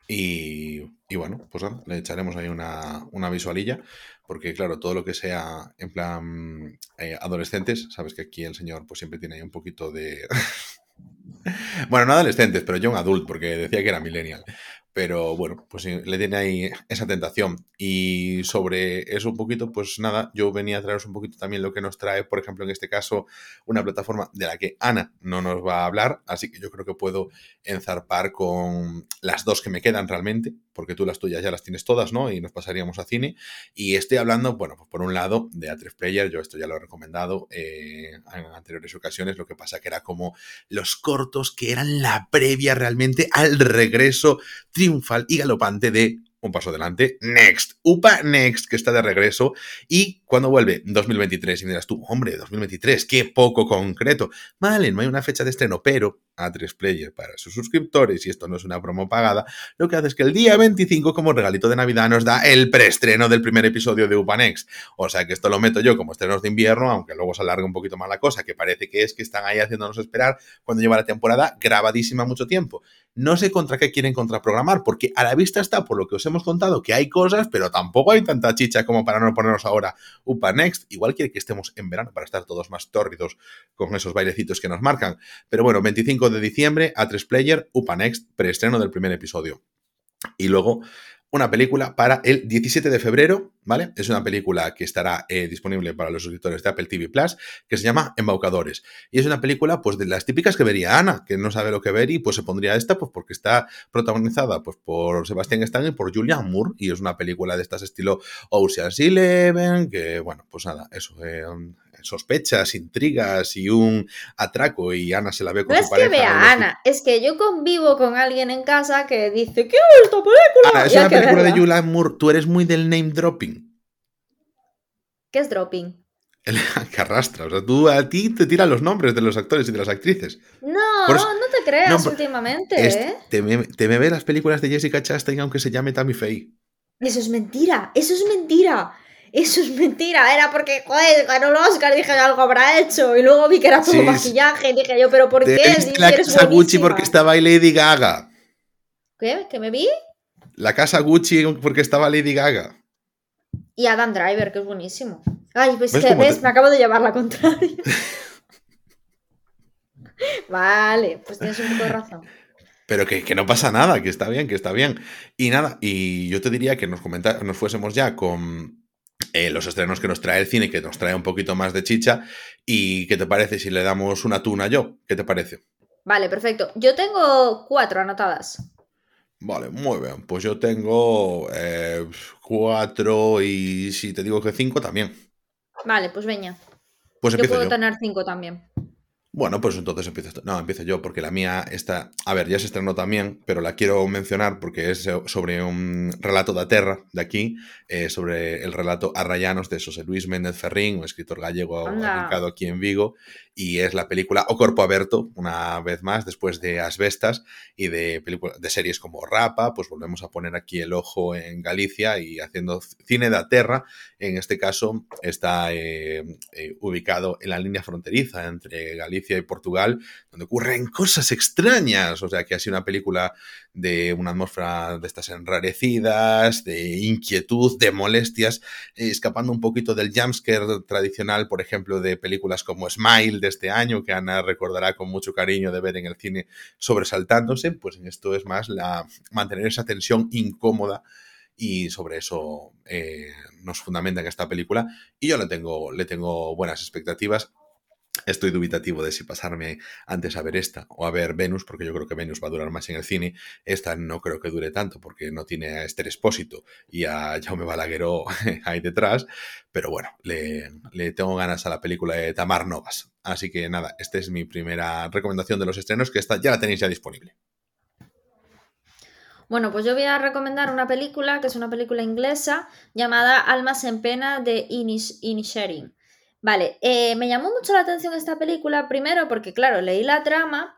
Y, y bueno, pues le echaremos ahí una, una visualilla, porque claro, todo lo que sea en plan eh, adolescentes, sabes que aquí el señor pues siempre tiene ahí un poquito de... bueno, no adolescentes, pero yo un adult, porque decía que era millennial. Pero bueno, pues le tiene ahí esa tentación. Y sobre eso un poquito, pues nada, yo venía a traeros un poquito también lo que nos trae, por ejemplo, en este caso, una plataforma de la que Ana no nos va a hablar, así que yo creo que puedo enzarpar con las dos que me quedan realmente, porque tú las tuyas ya las tienes todas, ¿no? Y nos pasaríamos a cine. Y estoy hablando, bueno, pues por un lado de A3 Player, yo esto ya lo he recomendado eh, en anteriores ocasiones, lo que pasa que era como los cortos que eran la previa realmente al regreso triunfal y galopante de un paso adelante, Next, UPA Next, que está de regreso. Y cuando vuelve 2023, y me dirás tú, hombre, 2023, qué poco concreto. Vale, no hay una fecha de estreno, pero A3 Player para sus suscriptores, y esto no es una promo pagada, lo que hace es que el día 25, como regalito de Navidad, nos da el preestreno del primer episodio de UPA Next. O sea que esto lo meto yo como estrenos de invierno, aunque luego se alarga un poquito más la cosa, que parece que es que están ahí haciéndonos esperar cuando lleva la temporada grabadísima mucho tiempo. No sé contra qué quieren contraprogramar, porque a la vista está, por lo que os hemos contado, que hay cosas, pero tampoco hay tanta chicha como para no ponernos ahora UPA Next. Igual quiere que estemos en verano para estar todos más tórridos con esos bailecitos que nos marcan. Pero bueno, 25 de diciembre, A3 Player, UPA Next, preestreno del primer episodio. Y luego una película para el 17 de febrero, ¿vale? Es una película que estará eh, disponible para los suscriptores de Apple TV Plus, que se llama Embaucadores. Y es una película, pues, de las típicas que vería Ana, que no sabe lo que ver y pues se pondría esta, pues, porque está protagonizada, pues, por Sebastián Stan y por Julian Moore, y es una película de estas estilo Ocean's Eleven, que, bueno, pues nada, eso, eh, sospechas, intrigas y un atraco y Ana se la ve con No su es que pareja. vea Ana, es que yo convivo con alguien en casa que dice, ¿qué es esta película? Ana, es una película de. Julian Moore, tú eres muy del name dropping. ¿Qué es dropping? El que arrastra. O sea, tú a ti te tiran los nombres de los actores y de las actrices. No, eso- no te creas no, últimamente, Es- ¿eh? te, me, te me ve las películas de Jessica Chastain aunque se llame Tammy Faye. Eso es mentira, eso es mentira. Eso es mentira, era porque, joder, ganó el Oscar, dije algo habrá hecho. Y luego vi que era todo Sí, maquillaje, dije yo, ¿pero por Te qué? la casa Gucci porque estaba ahí Lady Gaga. ¿Qué? ¿Que me vi? La casa Gucci porque estaba Lady Gaga. Y Adam Driver, que es buenísimo. Ay, pues ¿Ves que ves, te- me acabo de llevar la contraria. vale, pues tienes un poco de razón. Pero que, que no pasa nada, que está bien, que está bien. Y nada, y yo te diría que nos, comenta- nos fuésemos ya con eh, los estrenos que nos trae el cine, que nos trae un poquito más de chicha. ¿Y qué te parece si le damos una tuna yo? ¿Qué te parece? Vale, perfecto. Yo tengo cuatro anotadas. Vale, muy bien. Pues yo tengo eh, cuatro y si te digo que cinco también. Vale, pues veña. Pues Yo puedo yo. tener cinco también. Bueno, pues entonces empiezo. No, empiezo yo, porque la mía está. A ver, ya se estrenó también, pero la quiero mencionar porque es sobre un relato de Terra, de aquí, eh, sobre el relato Arrayanos de José Luis Méndez Ferrín, un escritor gallego ubicado aquí en Vigo, y es la película O Corpo Aberto, una vez más, después de Asbestas y de, de series como Rapa, pues volvemos a poner aquí el ojo en Galicia y haciendo cine de Terra. En este caso está eh, eh, ubicado en la línea fronteriza entre Galicia y Portugal, donde ocurren cosas extrañas. O sea, que ha sido una película de una atmósfera de estas enrarecidas, de inquietud, de molestias, escapando un poquito del jumpscare tradicional, por ejemplo, de películas como Smile de este año, que Ana recordará con mucho cariño de ver en el cine sobresaltándose, pues en esto es más la mantener esa tensión incómoda y sobre eso eh, nos fundamenta en esta película. Y yo le tengo, le tengo buenas expectativas Estoy dubitativo de si pasarme antes a ver esta o a ver Venus, porque yo creo que Venus va a durar más en el cine. Esta no creo que dure tanto, porque no tiene a Esther Espósito y a Jaume Balagueró ahí detrás. Pero bueno, le, tengo ganas a la película de Tamar Novas. Así que nada, esta es mi primera recomendación de los estrenos, que esta ya la tenéis ya disponible. Bueno, pues yo voy a recomendar una película que es una película inglesa llamada Almas en Pena de Inish Inisherin. Vale, eh, me llamó mucho la atención esta película, primero porque, claro, leí la trama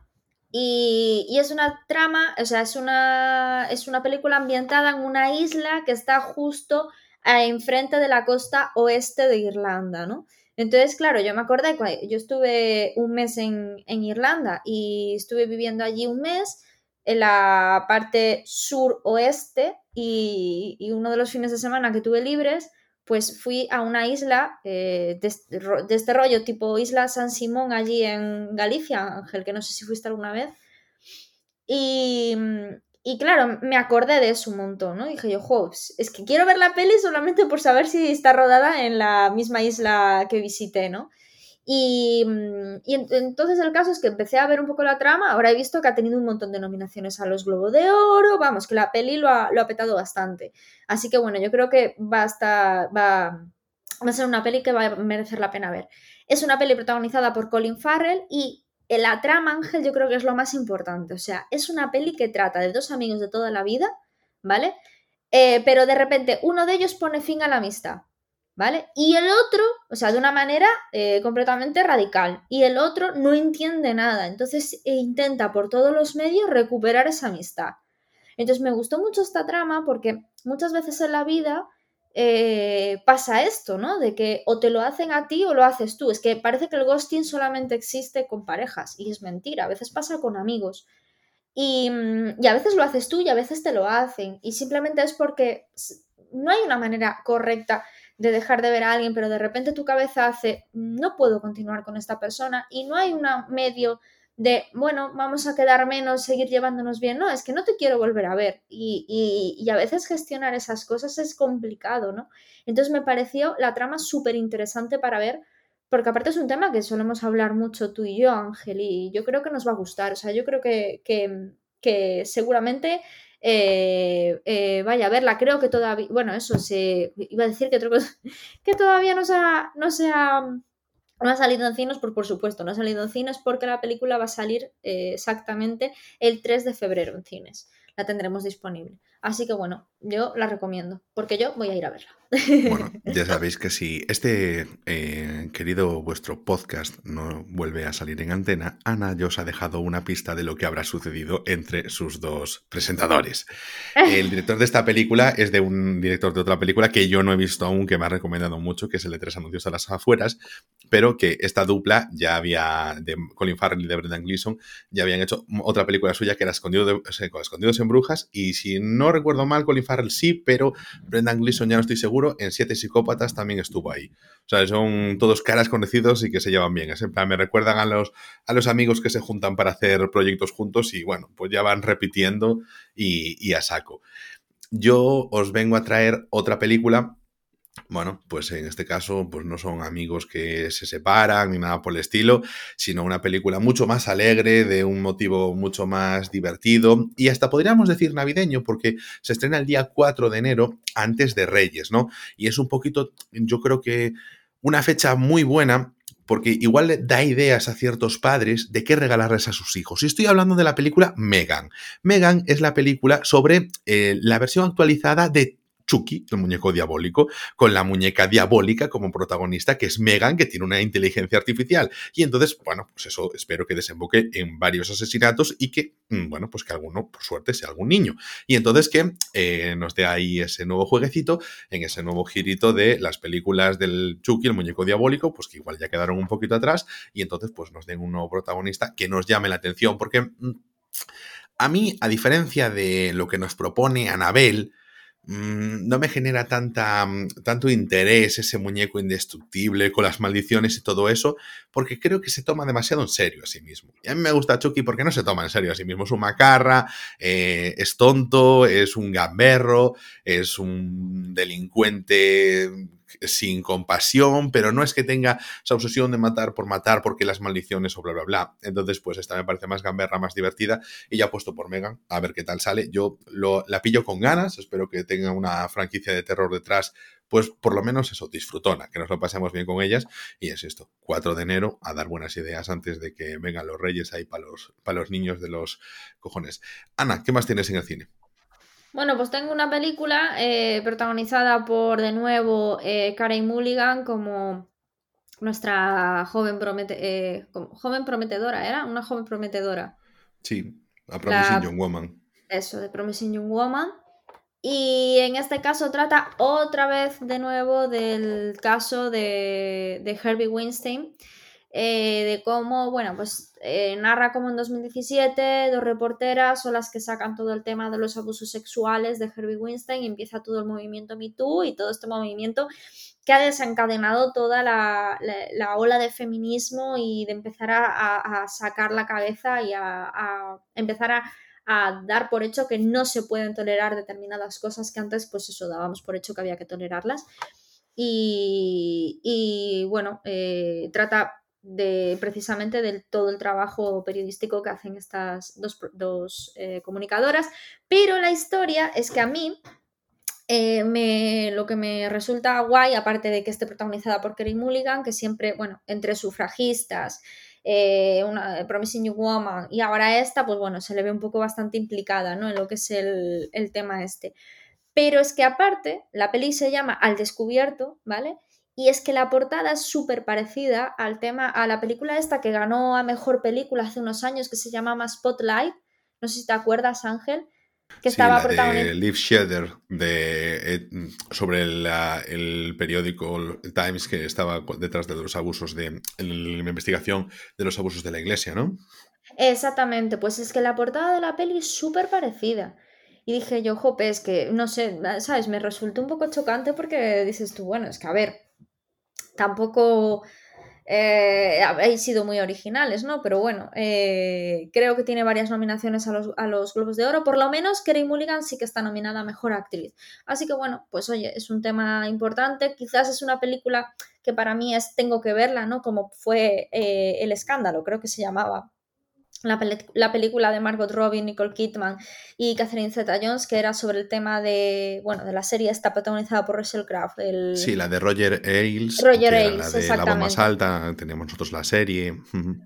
y, es una trama, o sea, es una, es una película ambientada en una isla que está justo enfrente de la costa oeste de Irlanda, ¿no? Entonces, claro, yo me acordé, yo estuve un mes en, Irlanda y estuve viviendo allí un mes en la parte sur-oeste y, y uno de los fines de semana que tuve libres, pues fui a una isla eh, de, este rollo, tipo Isla San Simón, allí en Galicia, Ángel, que no sé si fuiste alguna vez. Y, claro, me acordé de eso un montón, ¿no? dije yo, jo, es que quiero ver la peli solamente por saber si está rodada en la misma isla que visité, ¿no? Y, mm, entonces el caso es que empecé a ver un poco la trama, ahora he visto que ha tenido un montón de nominaciones a los Globos de Oro, vamos, que la peli lo ha, lo petado bastante. Así que bueno, yo creo que va a, estar, va, va a ser una peli que va a merecer la pena ver. Es una peli protagonizada por Colin Farrell y la trama, Ángel, yo creo que es lo más importante. O sea, es una peli que trata de dos amigos de toda la vida, ¿vale? Eh, pero de repente uno de ellos pone fin a la amistad. ¿Vale? Y el otro, o sea, de una manera eh, completamente radical, y el otro no entiende nada, entonces e intenta por todos los medios recuperar esa amistad. Entonces me gustó mucho esta trama porque muchas veces en la vida eh, pasa esto, ¿no? De que o te lo hacen a ti o lo haces tú. Es que parece que el ghosting solamente existe con parejas y es mentira, a veces pasa con amigos. Y, mm, y a veces lo haces tú y a veces te lo hacen. Y simplemente es porque no hay una manera correcta de dejar de ver a alguien, pero de repente tu cabeza hace, no puedo continuar con esta persona y no hay un medio de, bueno, vamos a quedar menos, seguir llevándonos bien. No, es que no te quiero volver a ver. Y, y, a veces gestionar esas cosas es complicado, ¿no? Entonces me pareció la trama súper interesante para ver, porque aparte es un tema que solemos hablar mucho tú y yo, Ángel, y yo creo que nos va a gustar. O sea, yo creo que, que, que seguramente eh, eh, vaya a verla. Creo que todavía, bueno, eso se iba a decir que, que todavía no se ha, no se ha, no ha salido en cines, pues por supuesto, no ha salido en cines porque la película va a salir eh, exactamente el 3 de febrero en cines. La tendremos disponible. Así que bueno, yo la recomiendo, porque yo voy a ir a verla. Bueno, ya sabéis que si este eh, querido vuestro podcast no vuelve a salir en antena, Ana ya os ha dejado una pista de lo que habrá sucedido entre sus dos presentadores. El director de esta película es de un director de otra película que yo no he visto aún, que me ha recomendado mucho, que es el de Tres Anuncios a las Afueras, pero que esta dupla ya había, de Colin Farrell y de Brendan Gleeson, ya habían hecho otra película suya que era Escondido Escondidos en Brujas, y si recuerdo mal, Colin Farrell sí, pero Brendan Gleeson ya no estoy seguro en Siete Psicópatas también estuvo ahí. O sea, son todos caras conocidos y que se llevan bien. Es me recuerdan a los, a los amigos que se juntan para hacer proyectos juntos y bueno, pues ya van repitiendo y, y a saco. Yo os vengo a traer otra película bueno, pues en este caso, pues no son amigos que se separan ni nada por el estilo, sino una película mucho más alegre, de un motivo mucho más divertido y hasta podríamos decir navideño, porque se estrena el día 4 de enero antes de Reyes, ¿no? Y es un poquito, yo creo que una fecha muy buena porque igual da ideas a ciertos padres de qué regalarles a sus hijos. Y estoy hablando de la película Megan. Megan es la película sobre eh, la versión actualizada de Chucky, el muñeco diabólico, con la muñeca diabólica como protagonista, que es Megan, que tiene una inteligencia artificial. Y entonces, bueno, pues eso espero que desemboque en varios asesinatos y que, mm, bueno, pues que alguno, por suerte, sea algún niño. Y entonces que eh, nos dé ahí ese nuevo jueguecito, en ese nuevo girito de las películas del Chucky, el muñeco diabólico, pues que igual ya quedaron un poquito atrás, y entonces pues nos den un nuevo protagonista que nos llame la atención, porque... Mm, a mí, a diferencia de lo que nos propone Anabel, Mm, no me genera tanta, mm, tanto interés ese muñeco indestructible con las maldiciones y todo eso, porque creo que se toma demasiado en serio a sí mismo. Y a mí me gusta Chucky porque no se toma en serio a sí mismo. Es un macarra, eh, es tonto, es un gamberro, es un delincuente sin compasión, pero no es que tenga esa obsesión de matar por matar porque las maldiciones o bla, bla, bla. Entonces, pues esta me parece más gamberra, más divertida y ya puesto por Megan, a ver qué tal sale. Yo lo, la pillo con ganas, espero que tenga una franquicia de terror detrás, pues por lo menos eso, disfrutona, que nos lo pasemos bien con ellas. Y es esto, 4 de enero, a dar buenas ideas antes de que vengan los reyes ahí para los, para los niños de los cojones. Ana, ¿qué más tienes en el cine? Bueno, pues tengo una película eh, protagonizada por, de nuevo, eh, Karen Mulligan como nuestra joven, eh, joven prometedora, ¿era? Una joven prometedora. Sí, a Promising Young Woman. Eso, de Promising Young Woman. Y en este caso trata otra vez de nuevo del caso de, de Herbie Weinstein, eh, de cómo, bueno, pues eh, narra como en 2017 dos reporteras son las que sacan todo el tema de los abusos sexuales de Herbie Weinstein y empieza todo el movimiento MeToo y todo este movimiento que ha desencadenado toda la, ola de feminismo y de empezar a, sacar la cabeza y a, empezar a, dar por hecho que no se pueden tolerar determinadas cosas que antes pues eso dábamos por hecho que había que tolerarlas. Y, bueno, eh, trata de precisamente del todo el trabajo periodístico que hacen estas dos, eh, comunicadoras, pero la historia es que a mí eh, me, lo que me resulta guay, aparte de que esté protagonizada por Kerry Mulligan, que siempre, bueno, entre sufragistas, eh, una Promising Woman y ahora esta, pues bueno, se le ve un poco bastante implicada ¿no? en lo que es el, el tema este. Pero es que aparte, la peli se llama Al Descubierto, ¿vale? Y es que la portada es súper parecida al tema, a la película esta que ganó a mejor película hace unos años, que se llamaba Spotlight. No sé si te acuerdas, Ángel. Que estaba protagonizada. Liv de, eh, sobre el periódico Times que estaba detrás de los abusos de la investigación de los abusos de la iglesia, ¿no? Exactamente, pues es que la portada de la peli es súper parecida. Y dije yo, jope, es que, no sé, ¿sabes? Me resultó un poco chocante porque dices tú, bueno, es que a ver, tampoco eh, habéis sido muy originales, ¿no? Pero bueno, eh, creo que tiene varias nominaciones a los, Globos de Oro. Por lo menos Kerry Mulligan sí que está nominada a Mejor Actriz. Así que bueno, pues oye, es un tema importante. Quizás es una película que para mí es tengo que verla, ¿no? Como fue eh, El Escándalo, creo que se llamaba la, película de Margot Robbie, Nicole Kidman y Catherine Zeta-Jones, que era sobre el tema de, bueno, de la serie está protagonizada por Russell Crowe. El... Sí, la de Roger Ailes. Roger Ailes, la de La voz más alta, tenemos nosotros la serie.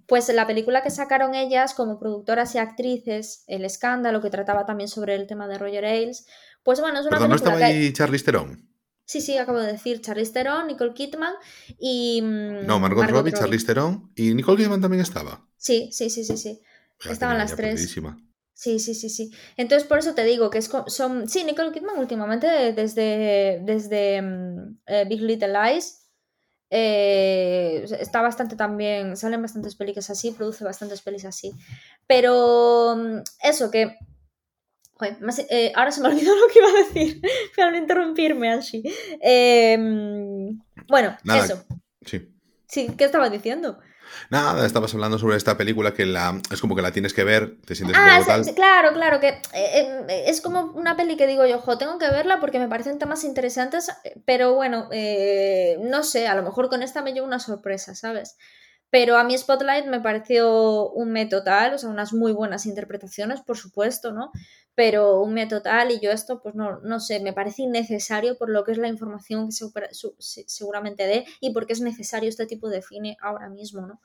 Pues la película que sacaron ellas como productoras y actrices, El Escándalo, que trataba también sobre el tema de Roger Ailes, pues bueno, es una Perdón, ¿no estaba ahí Charlize Theron? Sí, sí, acabo de decir Charlize Theron, Nicole Kidman y... Mm, no, Margot, Robbie, Charlize Theron y Nicole Kidman también estaba. Sí, sí, sí, sí, sí. Estaban las tres. Sí, sí, sí, sí. Entonces, por eso te digo que es, son. Sí, Nicole Kidman últimamente, desde, desde mm, eh, Big Little Lies, eh, está bastante también. Salen bastantes películas así, produce bastantes pelis así. Pero mm, eso, que. Eh, ahora se me olvidó lo que iba a decir. Para interrumpirme así. Bueno, eso. Sí. Sí, ¿qué estaba diciendo? Nada, estabas hablando sobre esta película que la, es como que la tienes que ver, te sientes ah, claro, claro, que eh, em, es como una peli que digo yo, ojo, tengo que verla porque me parecen temas interesantes, pero bueno, eh, no sé, a lo mejor con esta me llevo una sorpresa, ¿sabes? Pero a mí Spotlight me pareció un me total, o sea, unas muy buenas interpretaciones, por supuesto, ¿no? Pero un me total y yo esto, pues no, no sé, me parece innecesario por lo que es la información que seguramente dé y porque es necesario este tipo de cine ahora mismo, ¿no?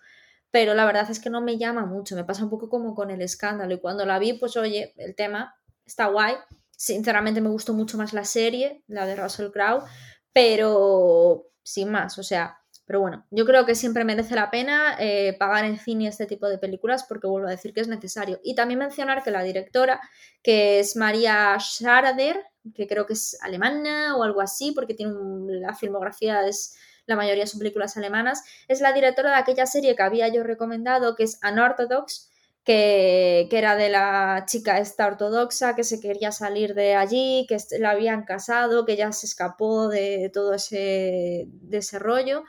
Pero la verdad es que no me llama mucho, me pasa un poco como con el escándalo y cuando la vi, pues oye, el tema está guay, sinceramente me gustó mucho más la serie, la de Russell Crowe, pero sin más, o sea, pero bueno, yo creo que siempre merece la pena eh, pagar en cine este tipo de películas porque vuelvo a decir que es necesario. Y también mencionar que la directora, que es María Scharader, que creo que es alemana o algo así, porque tiene la filmografía, es, la mayoría son películas alemanas, es la directora de aquella serie que había yo recomendado, que es Unorthodox, que, que, era de la chica esta ortodoxa que se quería salir de allí, que la habían casado, que ya se escapó de todo ese, de ese rollo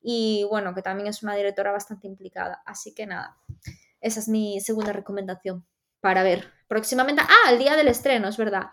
y bueno, que también es una directora bastante implicada. Así que nada, esa es mi segunda recomendación para ver próximamente. Ah, el día del estreno, es verdad.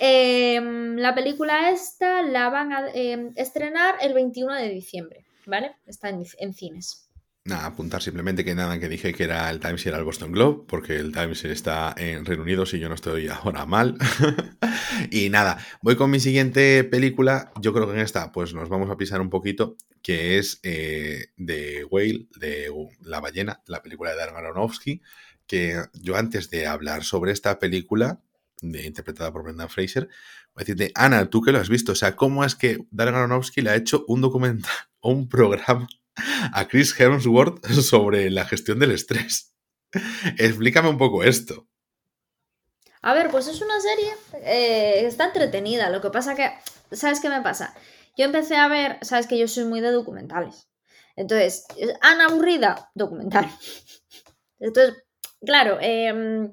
Em, la película esta la van a em, estrenar el 21 de diciembre, ¿vale? Está en, en cines. Nada, apuntar simplemente que nada, que dije que era el Times y era el Boston Globe, porque el Times está en Reino Unido, si yo no estoy ahora mal. y nada, voy con mi siguiente película. Yo creo que en esta, pues nos vamos a pisar un poquito, que es eh, de Whale, de La ballena, la película de Darren Aronofsky, que yo antes de hablar sobre esta película, de, interpretada por Brendan Fraser, voy a decirte, Ana, tú que lo has visto, o sea, ¿cómo es que Darren Aronofsky le ha hecho un documental o un programa a Chris Hemsworth sobre la gestión del estrés. Explícame un poco esto. A ver, pues es una serie eh, está entretenida. Lo que pasa que, ¿sabes qué me pasa? Yo empecé a ver, sabes que yo soy muy de documentales. Entonces, Ana aburrida, documental. Entonces, claro, eh,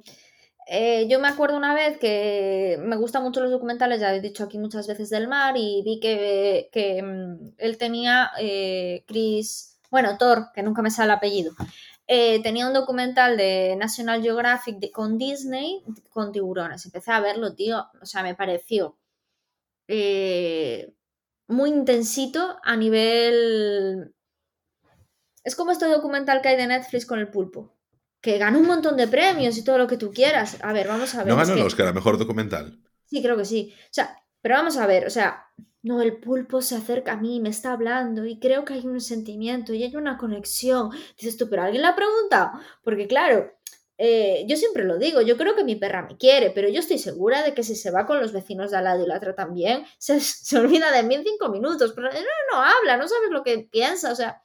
eh, yo me acuerdo una vez que me gustan mucho los documentales, ya he dicho aquí muchas veces del mar, y vi que, mm, él tenía eh, Chris, bueno, Thor, que nunca me sale el apellido, eh, tenía un documental de National Geographic con Disney con tiburones. Empecé a verlo, tío, o sea, me pareció muy intensito a nivel... Es como este documental que hay de Netflix con el pulpo que ganó un montón de premios y todo lo que tú quieras. A ver, vamos a ver. ¿No ganó el Oscar a Mejor Documental? Sí, creo que sí. O sea, pero vamos a ver, o sea, no, el pulpo se acerca a mí, me está hablando y creo que hay un sentimiento y hay una conexión. Dices tú, pero alguien la pregunta. Porque claro, eh, yo siempre lo digo, yo creo que mi perra me quiere, pero yo estoy segura de que si se va con los vecinos de al lado y la tratan bien, se, se olvida de mí en cinco minutos. Pero no, no habla, no sabes lo que piensa, o sea,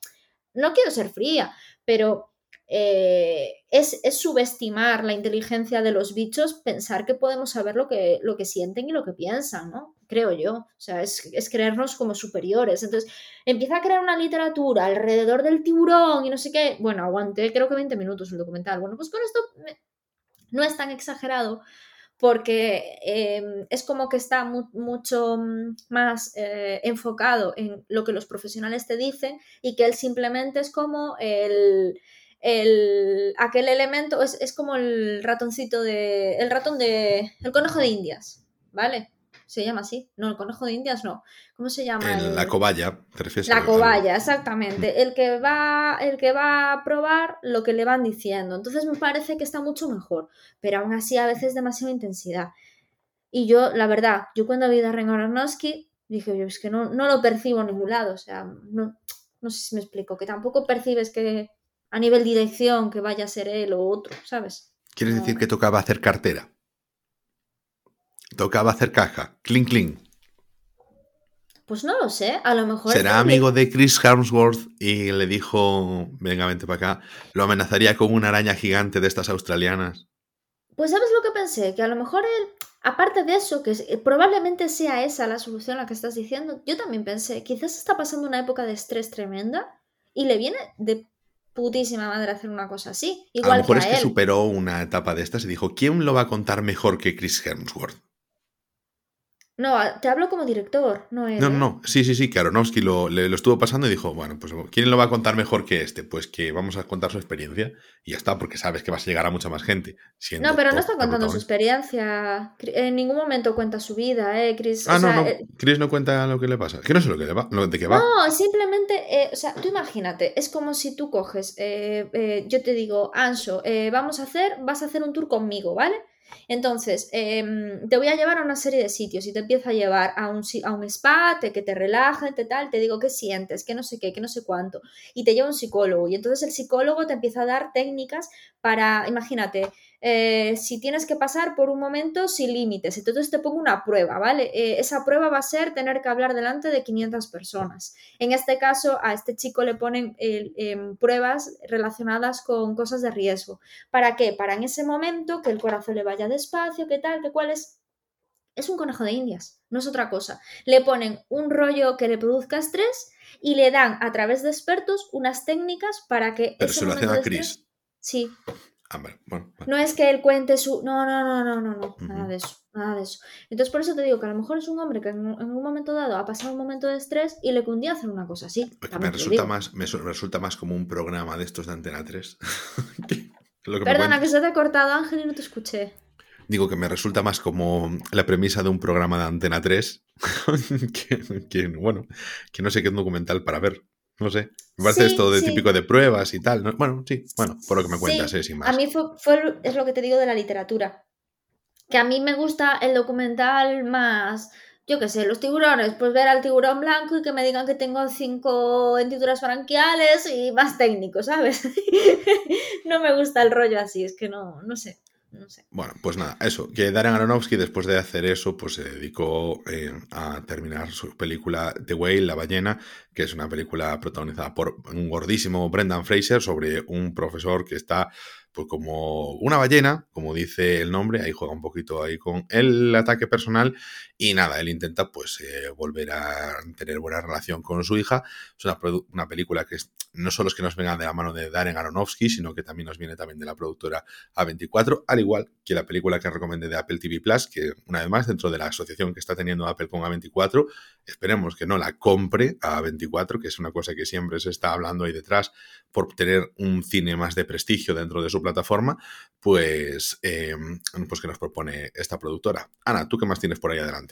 no quiero ser fría, pero eh, es, subestimar la inteligencia de los bichos pensar que podemos saber lo que, lo que sienten y lo que piensan, ¿no? Creo yo. O sea, es, creernos como superiores. Entonces, empieza a crear una literatura alrededor del tiburón y no sé qué. Bueno, aguanté creo que 20 minutos el documental. Bueno, pues con esto no es tan exagerado porque em, es como que está mucho más eh, enfocado en lo que los profesionales te dicen y que él simplemente es como el el, aquel elemento es, es, como el ratoncito de. El ratón de. El conejo de Indias, ¿vale? Se llama así. No, el conejo de Indias no. ¿Cómo se llama? La cobaya, La cobaya, exactamente. El que, va, el que va a probar lo que le van diciendo. Entonces me parece que está mucho mejor. Pero aún así a veces demasiada intensidad. Y yo, la verdad, yo cuando vi a Darren Aronofsky, dije, yo es que no, no lo percibo en ningún lado. O sea, no, no sé si me explico. Que tampoco percibes que, a nivel dirección que vaya a ser él o otro, ¿sabes? ¿Quieres decir que tocaba hacer cartera? Tocaba hacer caja, clink clink. Pues no lo sé, a lo mejor... Será amigo de Chris Harmsworth y le dijo, venga, vente para acá, lo amenazaría con una araña gigante de estas australianas. Pues sabes lo que pensé, que a lo mejor él, aparte de eso, que probablemente sea esa la solución a la que estás diciendo, yo también pensé, quizás está pasando una época de estrés tremenda y le viene de putísima madre hacer una cosa así. Igual a lo mejor es que superó una etapa de estas y dijo, ¿quién lo va a contar mejor que Chris Hemsworth? No, te hablo como director, no él. No, ¿eh? no, no. Sí, sí, sí, que Aronofsky lo, le- lo estuvo pasando y dijo, bueno, pues ¿quién lo va a contar mejor que este? Pues que vamos a contar su experiencia y ya está, porque sabes que vas a llegar a mucha más gente. No, pero no está contando su experiencia. En ningún momento cuenta su vida, ¿eh, Chris? Ah, O no, sea, no. eh, Chris no cuenta lo que le pasa. Que no sé lo que le va, lo de qué va. No, simplemente, eh, o sea, tú imagínate, es como si tú coges, eh, eh, yo te digo, Anso, eh, vamos a hacer, vas a hacer un tour conmigo, ¿vale? Entonces, em, te voy a llevar a una serie de sitios y te empiezo a llevar a un, a un spa, te, que te relaje, te tal, te digo qué sientes, que no sé qué, que no sé cuánto, y te lleva un psicólogo, y entonces el psicólogo te empieza a dar técnicas para, imagínate, eh, si tienes que pasar por un momento sin límites, entonces te pongo una prueba, ¿vale? Eh, esa prueba va a ser tener que hablar delante de 500 personas. En este caso, a este chico le ponen eh, em, pruebas relacionadas con cosas de riesgo. ¿Para qué? Para en ese momento que el corazón le vaya despacio, que tal, que cuál es. Es un conejo de indias, no es otra cosa. Le ponen un rollo que le produzca estrés y le dan a través de expertos unas técnicas para que... Pero ese se lo hacen a Chris. Sí, Ah, vale, bueno. vale. no es que él cuente su. No, no, no, no, no, no. Nada de eso. Nada de eso. Entonces, por eso te digo que a lo mejor es un hombre que en, un en un momento dado ha pasado un momento de estrés y le cundía hacer una cosa así. Me resulta más, me su- resulta más como un programa de estos de Antena 3. que lo que me Perdona, que se te ha cortado, Ángel, y no te escuché. Digo que me resulta más como la premisa de un programa de Antena 3 que, que, bueno, que no sé qué documental para ver. No sé. Me parece Sí, esto de sí. típico de pruebas y tal. ¿no? Bueno, sí, bueno, por lo que me cuentas, Sí, eh, sin más. A mí fue, fue- es lo que te digo de la literatura. Que a mí me gusta el documental más, yo qué sé, los tiburones, pues ver al tiburón blanco y que me digan que tengo cinco hendiduras branquiales y más técnico, ¿sabes? no me gusta el rollo así, es que no, no sé, no sé. Bueno, pues nada, eso, que Darren Aronofsky después de hacer eso, pues se dedicó eh, a terminar su película The Whale, La ballena, que es una película protagonizada por un gordísimo Brendan Fraser sobre un profesor que está pues como una ballena, como dice el nombre, ahí juega un poquito ahí con el ataque personal y nada, él intenta pues eh, volver a tener buena relación con su hija. Es una, una película que no solo es que nos venga de la mano de Darren Aronofsky, sino que también nos viene también de la productora A24, al igual que la película que recomendé de Apple TV Plus, que una vez más, dentro de la asociación que está teniendo Apple con A24, esperemos que no la compre a A24, que es una cosa que siempre se está hablando ahí detrás por tener un cine más de prestigio dentro de su plataforma, pues, eh, pues que nos propone esta productora. Ana, ¿tú qué más tienes por ahí adelante?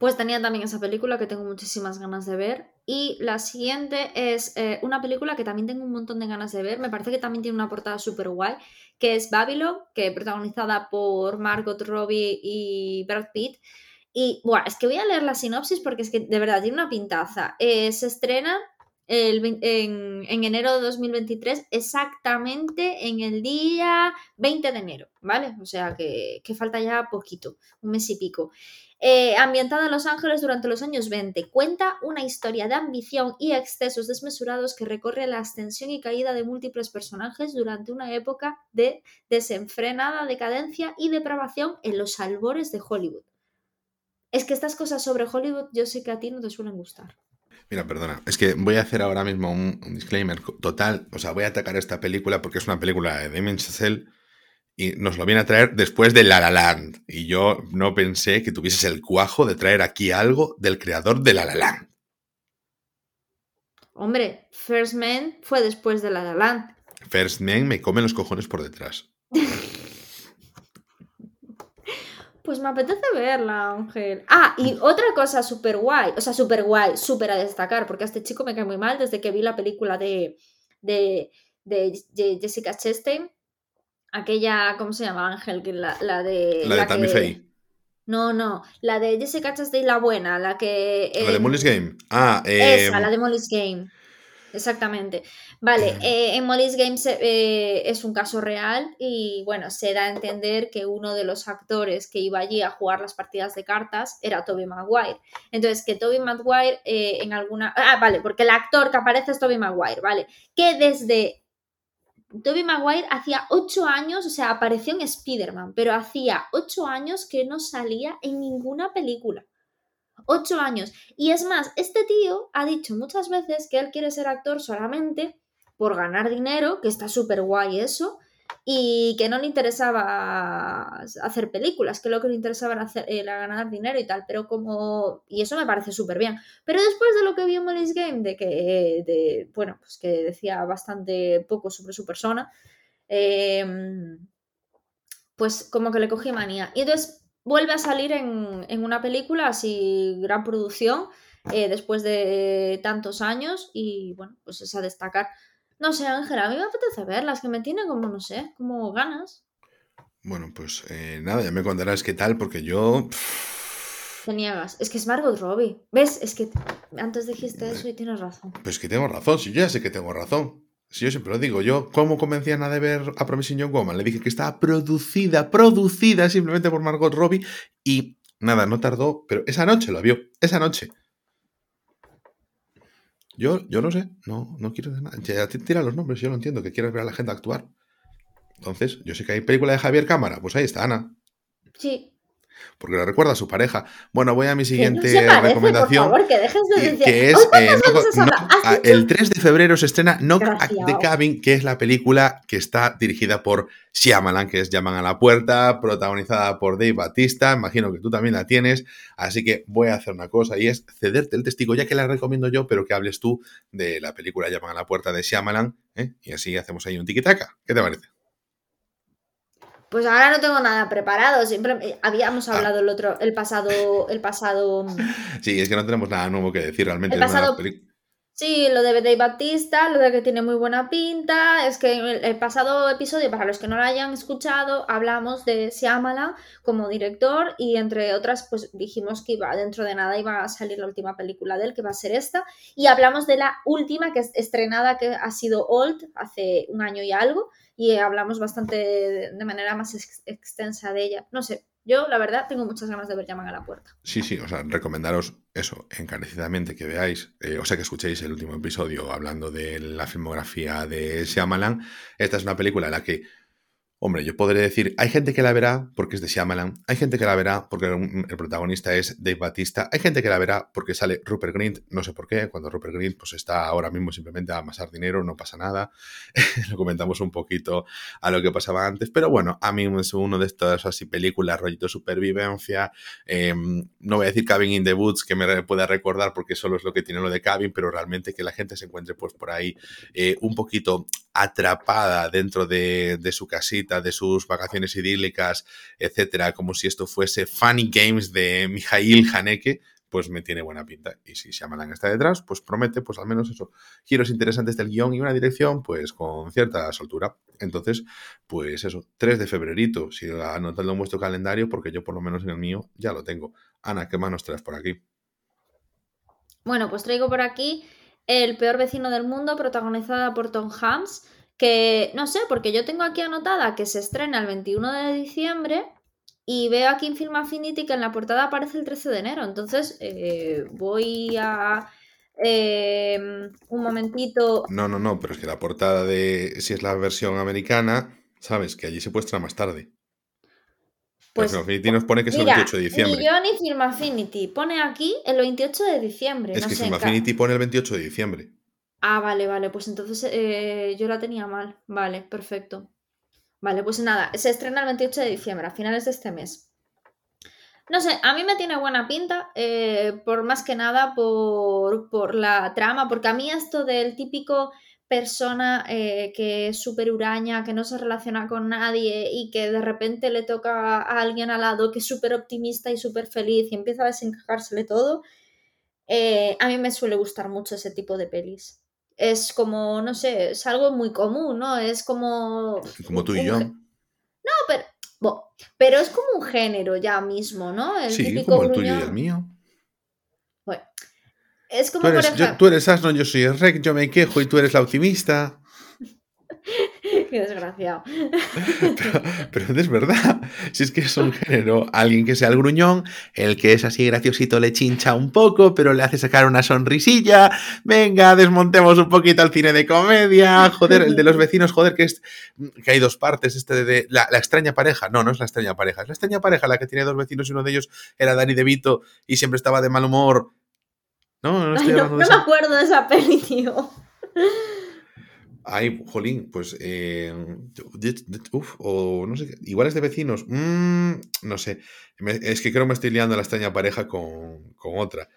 Pues tenía también esa película que tengo muchísimas ganas de ver. Y la siguiente es eh, una película que también tengo un montón de ganas de ver. Me parece que también tiene una portada súper guay, que es Babylon, que protagonizada por Margot Robbie y Brad Pitt. Y bueno, es que voy a leer la sinopsis porque es que de verdad tiene una pintaza. Eh, se estrena en enero de 2023, exactamente en el día 20 de enero, ¿vale? O sea que, que falta ya poquito, un mes y pico. Eh, ambientada en Los Ángeles durante los años 20, cuenta una historia de ambición y excesos desmesurados que recorre la ascensión y caída de múltiples personajes durante una época de desenfrenada decadencia y depravación en los albores de Hollywood. Es que estas cosas sobre Hollywood yo sé que a ti no te suelen gustar. Mira, perdona, es que voy a hacer ahora mismo un, un disclaimer total, o sea, voy a atacar esta película porque es una película de Damien Chazelle y nos lo viene a traer después de La La Land. Y yo no pensé que tuvieses el cuajo de traer aquí algo del creador de La La Land. Hombre, First Man fue después de La La Land. First Man me come los cojones por detrás. Pues me apetece verla, Ángel. Ah, y otra cosa súper guay, o sea, súper guay, súper a destacar, porque a este chico me cae muy mal desde que vi la película de, de, de Je- Jessica Chastain. Aquella, ¿cómo se llama, Ángel? Que La, la de... La de Tammy que- Faye. No, no, la de Jessica Chastain, la buena, la que... La de Molly's Game. Ah, eh, Esa, la de Molly's Game. Exactamente. Vale, eh, en Molly's Game se- eh, es un caso real y bueno, se da a entender que uno de los actores que iba allí a jugar las partidas de cartas era Toby Maguire. Entonces, que Toby Maguire eh, en alguna... Ah, vale, porque el actor que aparece es Toby Maguire, ¿vale? Que desde... Toby Maguire hacía ocho años, o sea, apareció en Spider-Man, pero hacía ocho años que no salía en ninguna película. Ocho años. Y es más, este tío ha dicho muchas veces que él quiere ser actor solamente por ganar dinero, que está súper guay eso, y que no le interesaba hacer películas, que lo que le interesaba era, hacer, ganar dinero y tal, pero como... Y eso me parece súper bien. Pero después de lo que vi en Molly's Game, de que, de, bueno, pues que decía bastante poco sobre su persona, em, pues como que le cogí manía. Y entonces vuelve a salir en, en una película así, gran producción, eh, después de tantos años y bueno, pues es a destacar. No sé, Ángela, a mí me apetece verlas, que me tiene como, no sé, como ganas. Bueno, pues eh, nada, ya me contarás qué tal, porque yo... Te niegas. Es que es Margot Robbie. ¿Ves? Es que antes dijiste eso y tienes razón. Pues que tengo razón, si yo ya sé que tengo razón. Si yo siempre lo digo, yo, ¿cómo convencí a Ana de ver a Promising Young Woman? Le dije que estaba producida, producida simplemente por Margot Robbie y nada, no tardó, pero esa noche lo vio, esa noche. Yo, yo no sé, no, no quiero decir nada. Tira los nombres, yo lo entiendo, que quieres ver a la gente actuar. Entonces, yo sé que hay película de Javier Cámara, pues ahí está Ana. Sí. Porque la recuerda a su pareja. Bueno, voy a mi siguiente recomendación. Por favor, que dejes de decir. Que es, eh, el 3 de febrero se estrena Knock at the Cabin, que es la película que está dirigida por Shyamalan, que es Llaman a la Puerta, protagonizada por Dave Batista. Imagino que tú también la tienes. Así que voy a hacer una cosa y es cederte el testigo, ya que la recomiendo yo, pero que hables tú de la película Llaman a la Puerta de Shyamalan. ¿eh? Y así hacemos ahí un tiquitaca. ¿Qué te parece? Pues ahora no tengo nada preparado. Siempre eh, habíamos ah. hablado el otro, el pasado, el pasado. Sí, es que no tenemos nada nuevo que decir realmente. El pasado, Sí, lo de Dave Batista, lo de que tiene muy buena pinta, es que en el, pasado episodio, para los que no lo hayan escuchado, hablamos de Siamala como director y entre otras, pues dijimos que iba dentro de nada iba a salir la última película de él, que va a ser esta, y hablamos de la última que es estrenada, que ha sido Old, hace un año y algo, y hablamos bastante de, manera más extensa de ella. No sé, yo, la verdad, tengo muchas ganas de ver Llaman a la puerta. Sí, sí, o sea, recomendaros eso, encarecidamente que veáis, eh, o sea, que escuchéis el último episodio hablando de la filmografía de Shyamalan. Esta es una película en la que Hombre, yo podré decir, hay gente que la verá porque es de Shyamalan, hay gente que la verá porque el protagonista es Dave Batista, hay gente que la verá porque sale Rupert Grint, no sé por qué, cuando Rupert Grint pues está ahora mismo simplemente a amasar dinero, no pasa nada, lo comentamos un poquito a lo que pasaba antes, pero bueno, a mí es uno de estos así películas, rollito supervivencia, em, no voy a decir Cabin in the Woods que me pueda recordar porque solo es lo que tiene lo de Cabin, pero realmente que la gente se encuentre pues por ahí eh, un poquito atrapada dentro de, su casita, de sus vacaciones idílicas, etcétera, como si esto fuese Funny Games de Mijail Haneke, pues me tiene buena pinta. Y si Shyamalan está detrás, pues promete, pues al menos eso, giros interesantes del guion y una dirección, pues con cierta soltura. Entonces, pues eso, 3 de febrerito, si anotadlo en vuestro calendario, porque yo por lo menos en el mío ya lo tengo. Ana, ¿qué más nos traes por aquí? Bueno, pues traigo por aquí el peor vecino del mundo, protagonizada por Tom Hanks, que no sé, porque yo tengo aquí anotada que se estrena el 21 de diciembre y veo aquí en Film Affinity que en la portada aparece el 13 de enero. Entonces eh, voy a... Em, un momentito. No, no, no, pero es que la portada de si es la versión americana, sabes que allí se muestra más tarde. Pues, Film Affinity nos pone que es el 28 de diciembre. Ni yo ni Film Affinity. Pone aquí el 28 de diciembre. Es que Film Affinity pone el 28 de diciembre. Ah, vale, vale. Pues entonces eh, yo la tenía mal. Vale, perfecto. Vale, pues nada. Se estrena el 28 de diciembre, a finales de este mes. No sé, a mí me tiene buena pinta, eh, por más que nada por, por la trama, porque a mí esto del típico persona eh, que es súper huraña, que no se relaciona con nadie y que de repente le toca a alguien al lado que es súper optimista y súper feliz y empieza a desencajársele todo, a mí me suele gustar mucho ese tipo de pelis. Es como, no sé, es algo muy común, ¿no? Es como... Como tú y yo. No, pero... pero es como un género ya mismo, ¿no? El sí, como el tuyo y el mío. Bueno, es como, tú eres, por tú eres asno, yo soy el rec, yo me quejo y tú eres la optimista. Qué desgraciado. Pero, es verdad. Si es que es un género, alguien que sea el gruñón, el que es así graciosito le chincha un poco, pero le hace sacar una sonrisilla. Venga, desmontemos un poquito el cine de comedia. Joder, el de los vecinos, joder, que es que hay dos partes. Este de la, extraña pareja. No, no es la extraña pareja. Es la extraña pareja la que tiene dos vecinos y uno de ellos era Dani DeVito y siempre estaba de mal humor no, no, me acuerdo de esa peli, tío. Ay, jolín, pues. Eh, uf, o no sé, igual es de vecinos. Mm, no sé. es que creo que me estoy liando la extraña pareja con, con otra.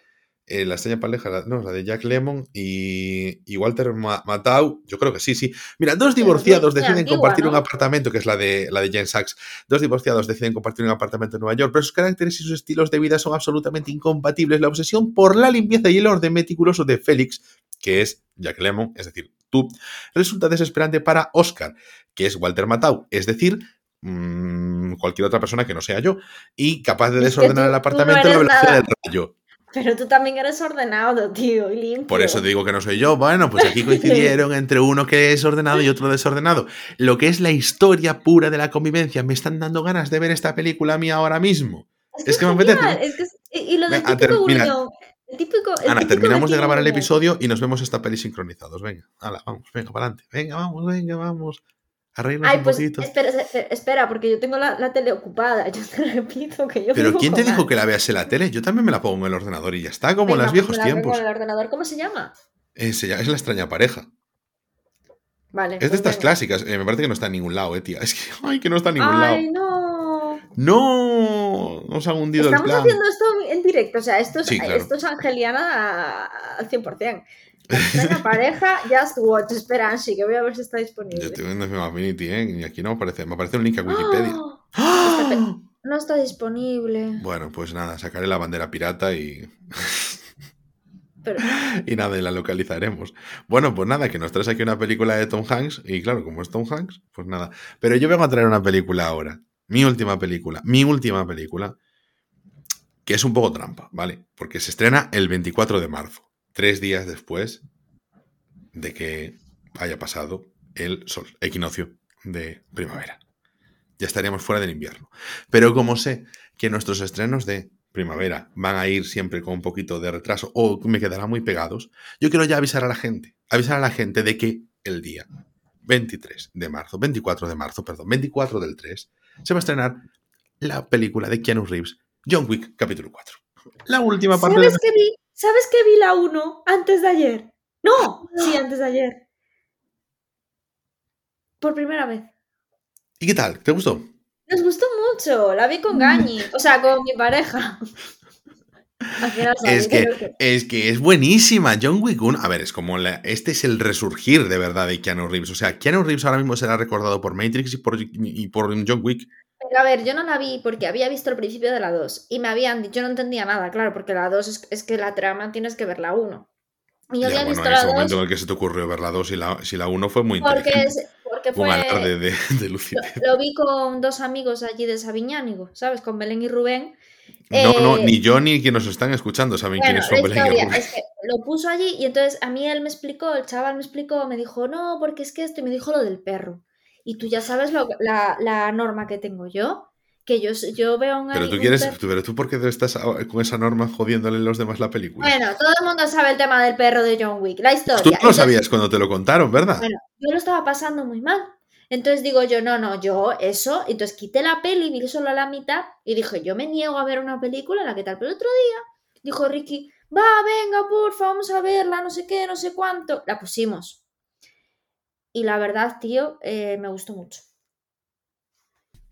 Eh, la extraña pareja, no, la de Jack Lemon y, y Walter Matthau, yo creo que sí, sí. Mira, dos divorciados deciden compartir un apartamento, que es la de, la de Jane Sachs. Dos divorciados deciden compartir un apartamento en Nueva York, pero sus caracteres y sus estilos de vida son absolutamente incompatibles. La obsesión por la limpieza y el orden meticuloso de Félix, que es Jack Lemon, es decir, resulta desesperante para Oscar, que es Walter Matthau, es decir, mm, cualquier otra persona que no sea yo, y capaz de desordenar el apartamento a la velocidad del rayo. Pero tú también eres ordenado, tío, y limpio. Por eso te digo que no soy yo. Bueno, pues aquí coincidieron entre uno que es ordenado y otro desordenado. Lo que es la historia pura de la convivencia. Me están dando ganas de ver esta película a mí ahora mismo. Es que, me apetece. Es que y lo del típico el típico, Ana, terminamos de grabar el episodio y nos vemos esta peli sincronizados. Venga, hala, vamos, venga, para adelante. Venga, vamos, venga, vamos. Ay, pues espera, espera, porque yo tengo la, tele ocupada. Yo te repito que yo. Pero ¿quién te dijo que la veas en la tele? Yo también me la pongo en el ordenador y ya está, como en los viejos pues tiempos. el ordenador, ¿cómo se llama? Eh, es la extraña pareja. Vale. Es de pues estas clásicas. Eh, me parece que no está en ningún lado, eh, tía. Es que, ay, que no está en ningún lado. Ay, no. No, nos ha hundido el plan. Estamos haciendo esto en directo, o sea, esto es, esto es angeliana al 100%. La pareja, Just Watch, espera, sí, que voy a ver si está disponible. Yo estoy viendo Film Affinity, ¿eh? Y aquí no aparece, me aparece un link a Wikipedia. ¡Ah! No está disponible. Bueno, pues nada, sacaré la bandera pirata y. y nada, y la localizaremos. Bueno, pues nada, que nos traes aquí una película de Tom Hanks. Y claro, como es Tom Hanks, pues nada. Pero yo vengo a traer una película ahora. Mi última película. Mi última película. Que es un poco trampa, ¿vale? Porque se estrena el 24 de marzo tres días después de que haya pasado el sol, equinoccio de primavera. Ya estaríamos fuera del invierno. Pero como sé que nuestros estrenos de primavera van a ir siempre con un poquito de retraso o me quedarán muy pegados, yo quiero ya avisar a la gente, avisar a la gente de que el día 23 de marzo, 24 de marzo, perdón, 24 del 3, se va a estrenar la película de Keanu Reeves, John Wick, capítulo 4. La última parte de... ¿Sabes que vi la 1 antes de ayer? No, sí, antes de ayer. Por primera vez. ¿Y qué tal? ¿Te gustó? Nos gustó mucho, la vi con Gañi, o sea, con mi pareja. Es que, es que es buenísima. John Wick 1. A ver, es como este es el resurgir de verdad de Keanu Reeves. O sea, Keanu Reeves ahora mismo será recordado por Matrix y por, y por John Wick a ver, yo no la vi porque había visto el principio de la 2 y me habían dicho, yo no entendía nada, claro, porque la 2 es, que la trama tienes que ver la 1. Y yo había visto en ese momento en el que se te ocurrió ver la 2 y la, si la 1 fue muy porque inteligente. porque fue, Un de, de, Lo, vi con dos amigos allí de Sabiñánigo, ¿sabes? Con Belén y Rubén. No, no, eh, ni yo ni quienes nos están escuchando saben quiénes son Belén y Rubén. Es que lo puso allí y entonces a mí él me explicó, el chaval me explicó, me dijo, no, porque es que esto, y me dijo lo del perro. Y tú ya sabes lo, la, la norma que tengo yo que yo, yo veo un Pero tú quieres, pero tú por qué estás con esa norma jodiéndole a los demás la película. Bueno, todo el mundo sabe el tema del perro de John Wick, la historia. Tú no lo sabías cuando te lo contaron, ¿verdad? Bueno, yo lo estaba pasando muy mal. Entonces digo yo, no, no, yo eso. Entonces quité la peli, vi solo a la mitad y dije, yo me niego a ver una película, la que tal. Pero el otro día dijo Ricky, va, venga, porfa, vamos a verla, no sé qué, no sé cuánto. La pusimos. Y la verdad, tío, eh, me gustó mucho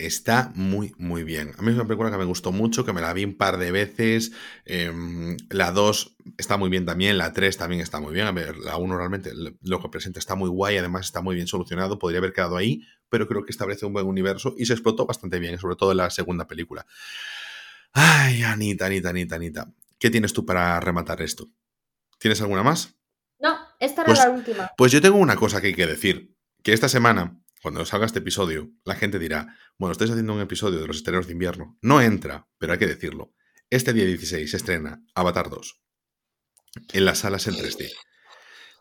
está muy, muy bien. A mí es una película que me gustó mucho, que me la vi un par de veces. Em, la 2 está muy bien también, la 3 también está muy bien. A ver, la 1 realmente lo que presenta está muy guay, además está muy bien solucionado, podría haber quedado ahí, pero creo que establece un buen universo y se explotó bastante bien, sobre todo en la segunda película. Ay, Anita, Anita, Anita, Anita. ¿Qué tienes tú para rematar esto? ¿Tienes alguna más? No, esta era pues la última. Pues yo tengo una cosa que hay que decir, que esta semana cuando salga este episodio, la gente dirá, bueno, estáis haciendo un episodio de los estrenos de invierno. No entra, pero hay que decirlo. Este día 16 se estrena Avatar 2 en las salas en 3D.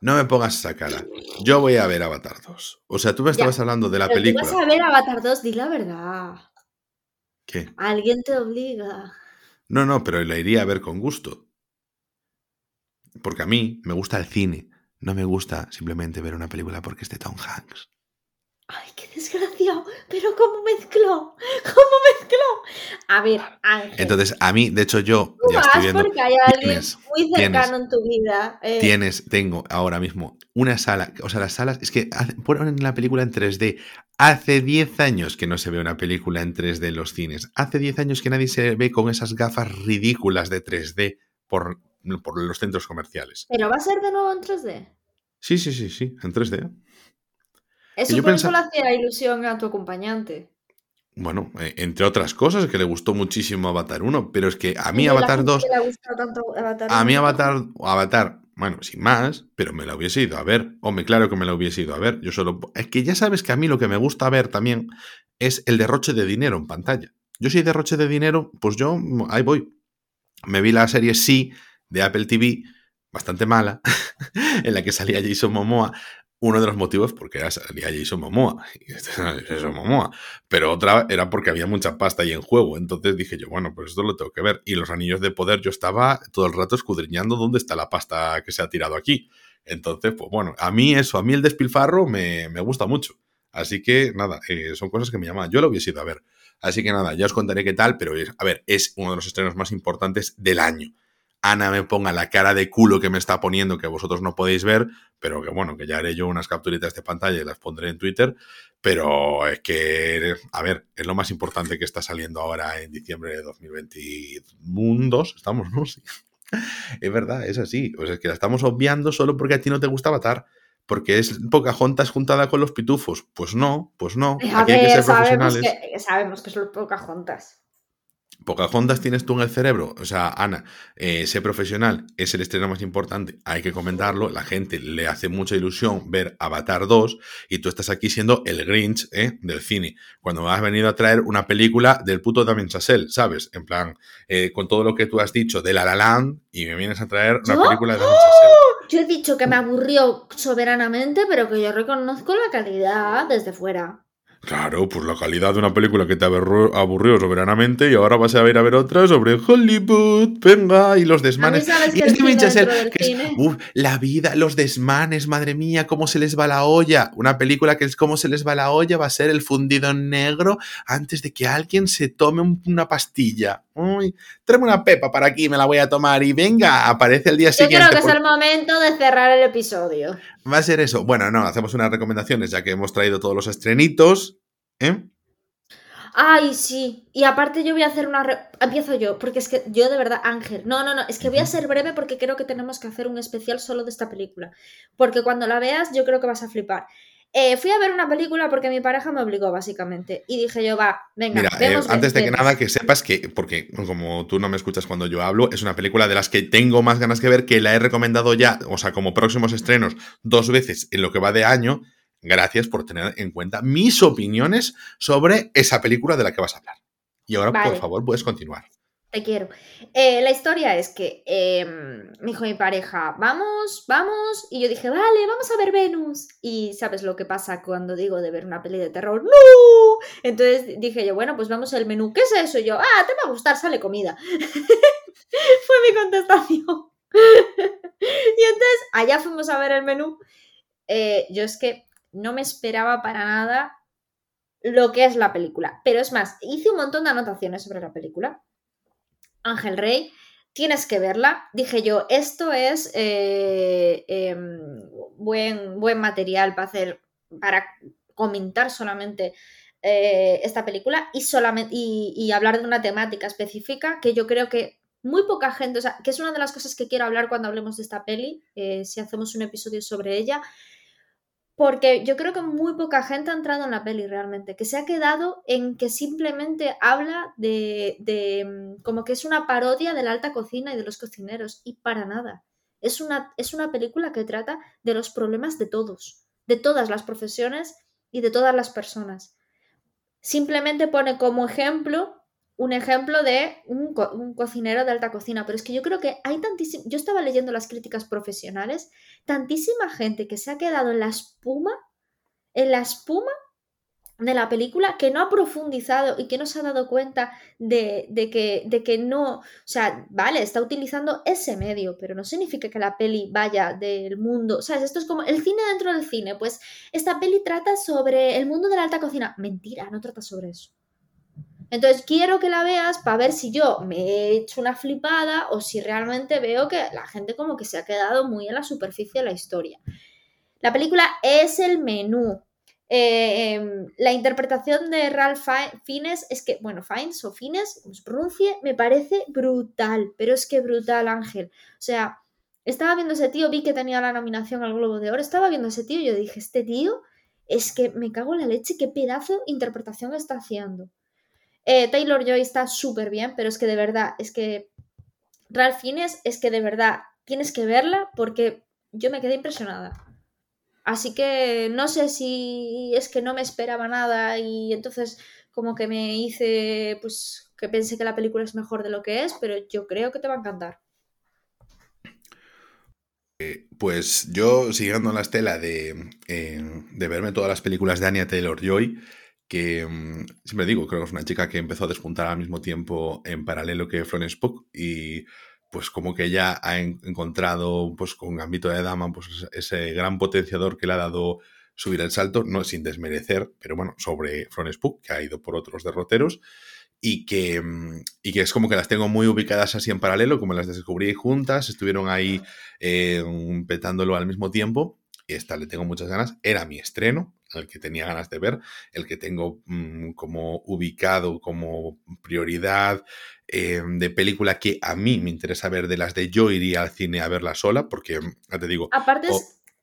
No me pongas esa cara. Yo voy a ver Avatar 2. O sea, tú me estabas hablando de la película. Tú vas a ver Avatar 2, di la verdad. ¿Qué? Alguien te obliga. No, no, pero la iría a ver con gusto. Porque a mí me gusta el cine. No me gusta simplemente ver una película porque es de Tom Hanks. ¡Ay, qué desgraciado! Pero ¿cómo mezcló? ¿Cómo mezcló? A ver, Ángel. Entonces, a mí, de hecho, yo Tú ya vas estoy viendo. porque hay alguien tienes- muy tienes- cercano en tu vida. eh, Tienes, tengo ahora mismo una sala, o sea, las salas, es que ponen la película en 3D. Hace 10 años que no se ve una película en 3D en los cines. Hace 10 años que nadie se ve con esas gafas ridículas de 3D por, por los centros comerciales. Pero va a ser de nuevo en 3D. Sí, sí, sí, sí, en 3D. Eso yo por pensa- eso le hacía ilusión a tu acompañante. Bueno, eh, entre otras cosas, que le gustó muchísimo Avatar 1, pero es que a mí Avatar gente 2 que le ha gustado tanto Avatar A mí. Avatar, Avatar, bueno, sin más, pero me la hubiese ido a ver. Hombre, claro que me la hubiese ido a ver. Yo solo. Es que ya sabes que a mí lo que me gusta ver también es el derroche de dinero en pantalla. Yo si derroche de dinero, pues yo mm, ahí voy. Me vi la serie Sí de Apple TV, bastante mala, en la que salía Jason Momoa. Uno de los motivos porque era salía Jason Momoa. Y este es Jason Momoa. Pero otra era porque había mucha pasta ahí en juego. Entonces dije yo, bueno, pues esto lo tengo que ver. Y los anillos de poder, yo estaba todo el rato escudriñando dónde está la pasta que se ha tirado aquí. Entonces, pues bueno, a mí eso, a mí el despilfarro me, me gusta mucho. Así que nada, eh, son cosas que me llaman. Yo lo hubiese ido a ver. Así que nada, ya os contaré qué tal, pero a ver, es uno de los estrenos más importantes del año. Ana me ponga la cara de culo que me está poniendo, que vosotros no podéis ver, pero que bueno, que ya haré yo unas capturitas de pantalla y las pondré en Twitter. Pero es que, a ver, es lo más importante que está saliendo ahora en diciembre de 2022. Estamos, ¿no? Sí. Es verdad, es así. O sea, es que la estamos obviando solo porque a ti no te gusta Avatar. Porque es Pocahontas juntada con los pitufos. Pues no, pues no. A Aquí hay que ser sabemos profesionales. que, sabemos que son Pocahontas. Pocahontas tienes tú en el cerebro. O sea, Ana, eh, sé profesional, es el estreno más importante, hay que comentarlo. La gente le hace mucha ilusión ver Avatar 2 y tú estás aquí siendo el Grinch ¿eh? del cine. Cuando me has venido a traer una película del puto Damien Chazelle, ¿sabes? En plan, eh, con todo lo que tú has dicho de La La Land y me vienes a traer una ¿Yo? película de Damien Chazelle. Yo he dicho que me aburrió soberanamente, pero que yo reconozco la calidad desde fuera. Claro, pues la calidad de una película que te aburrió, soberanamente y ahora vas a ir a ver otra sobre Hollywood, venga, y los desmanes. sabes Y que es el Damien cine Chazelle, dentro del que es, cine- uf, la vida, los desmanes, madre mía, cómo se les va la olla. Una película que es cómo se les va la olla va a ser el fundido en negro antes de que alguien se tome un- una pastilla. Uy, tráeme una pepa para aquí, me la voy a tomar y venga, aparece el día Yo siguiente. creo que es el momento de cerrar el episodio. Va a ser eso. Bueno, no, hacemos unas recomendaciones ya que hemos traído todos los estrenitos. ¿eh? Ay, sí. Y aparte yo voy a hacer una... re- Empiezo yo, porque es que yo de verdad, Ángel, no, no, no, es que voy a ser breve porque creo que tenemos que hacer un especial solo de esta película. Porque cuando la veas yo creo que vas a flipar. Eh, fui a ver una película porque mi pareja me obligó, básicamente. Y dije yo, va, venga, Mira, eh, vemos antes de que Mercedes. nada, que sepas que, porque como tú no me escuchas cuando yo hablo, es una película de las que tengo más ganas que ver, que la he recomendado ya, o sea, como próximos estrenos, dos veces en lo que va de año. Gracias por tener en cuenta mis opiniones sobre esa película de la que vas a hablar. Y ahora, por favor, puedes continuar. Te quiero. Eh, la historia es que eh, me dijo mi pareja, vamos, vamos. Y yo dije, vale, vamos a ver Venus. Y sabes lo que pasa cuando digo de ver una peli de terror. ¡No! Entonces dije yo, bueno, pues vamos al menú. ¿Qué es eso? Yo, ah, te va a gustar, sale comida. Fue mi contestación. y entonces allá fuimos a ver el menú. Eh, yo es que no me esperaba para nada lo que es la película. Pero es más, hice un montón de anotaciones sobre la película. Ángel Rey, tienes que verla. Dije yo, esto es eh, em, buen, buen material para hacer, para comentar solamente eh, esta película y, solamente, y, hablar de una temática específica que yo creo que muy poca gente, o sea, que es una de las cosas que quiero hablar cuando hablemos de esta peli, eh, si hacemos un episodio sobre ella, porque yo creo que muy poca gente ha entrado en la peli realmente, que se ha quedado en que simplemente habla de, de, mm, como que es una parodia de la alta cocina y de los cocineros, y para nada. Es una, es una película que trata de los problemas de todos, de todas las profesiones y de todas las personas. Simplemente pone como ejemplo un ejemplo de un, co- un cocinero de alta cocina, pero es que yo creo que hay tantísimo, yo estaba leyendo las críticas profesionales, tantísima gente que se ha quedado en la espuma, en la espuma de la película, que no ha profundizado y que no se ha dado cuenta de, de que, de que no, o sea, vale, está utilizando ese medio, pero no significa que la peli vaya del mundo, ¿sabes? Esto es como el cine dentro del cine, pues esta peli trata sobre el mundo de la alta cocina. Mentira, no trata sobre eso. Entonces quiero que la veas para ver si yo me he hecho una flipada o si realmente veo que la gente como que se ha quedado muy en la superficie de la historia. La película es el menú. Eh, em, la interpretación de Ralph Fiennes es que, bueno, Fiennes o Fiennes, como se pronuncie, me parece brutal, pero es que brutal, Ángel. O sea, estaba viendo ese tío, vi que tenía la nominación al Globo de Oro, estaba viendo ese tío y yo dije, este tío es que me cago en la leche, qué pedazo de interpretación está haciendo. Eh, Taylor Joy está súper bien, pero es que de verdad, es que Ralph Fiennes, es que de verdad tienes que verla porque yo me quedé impresionada. Así que no sé si es que no me esperaba nada y entonces como que me hice, pues que pensé que la película es mejor de lo que es, pero yo creo que te va a encantar. Eh, pues yo, siguiendo la estela de, eh, de verme todas las películas de Anya Taylor Joy, que mm, siempre digo, creo que es una chica que empezó a despuntar al mismo tiempo en paralelo que Florence y pues como que ella ha encontrado pues con Gambito de Dama pues ese gran potenciador que le ha dado subir el salto, no sin desmerecer, pero bueno, sobre Florence que ha ido por otros derroteros y que, mm, y que es como que las tengo muy ubicadas así en paralelo, como las descubrí juntas, estuvieron ahí eh, petándolo al mismo tiempo y esta le tengo muchas ganas, era mi estreno, el que tenía ganas de ver, el que tengo mm, como ubicado como prioridad eh, de película que a mí me interesa ver de las de yo iría al cine a verla sola, porque ya te digo. Aparte,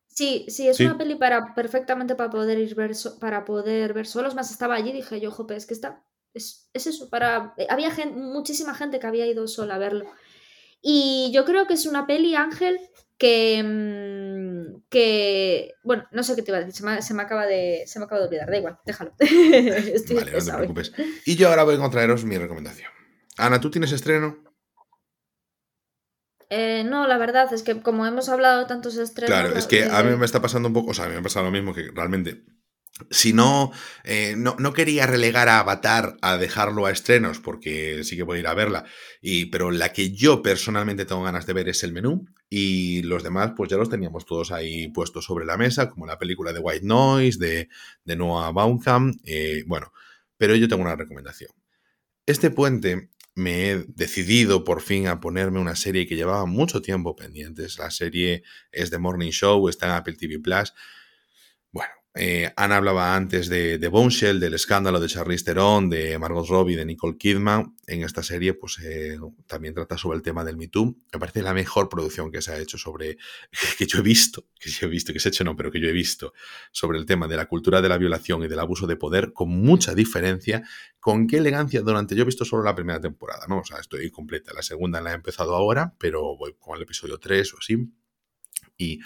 sí, sí, es una peli para perfectamente para poder ir ver para poder ver solos. Más estaba allí dije yo, jope, es que está. Es, eso, para. Eh, había muchísima gente que había ido sola a verlo. Y yo creo que es una peli, Ángel, que, mm, que bueno, no sé qué te iba a decir, se me, acaba, de, se me acaba de olvidar, da igual, déjalo. vale, no te preocupes. Y yo ahora voy a traeros mi recomendación. Ana, ¿tú tienes estreno? Eh, no, la verdad es que como hemos hablado de tantos estrenos... Claro, es que a mí me está pasando un poco, o sea, a mí me ha pasado lo mismo que realmente si eh, no, no, quería relegar a Avatar a dejarlo a estrenos, porque sí que voy a ir a verla, y, pero la que yo personalmente tengo ganas de ver es el menú, y los demás pues ya los teníamos todos ahí puestos sobre la mesa, como la película de White Noise, de, de Noah Baumbach, eh, bueno, pero yo tengo una recomendación. Este puente me he decidido por fin a ponerme una serie que llevaba mucho tiempo pendientes, la serie es The Morning Show, está en Apple TV Plus, eh, Ana hablaba antes de, de del escándalo de Charlize Theron, de Margot Robbie, de Nicole Kidman. En esta serie, pues eh, también trata sobre el tema del Me Too. Me parece la mejor producción que se ha hecho sobre, que yo he visto, que yo he visto, que se ha hecho no, pero que yo he visto, sobre el tema de la cultura de la violación y del abuso de poder, con mucha diferencia. Con qué elegancia durante, yo he visto solo la primera temporada, ¿no? O sea, estoy completa. La segunda la he empezado ahora, pero voy con el episodio 3 o así. Y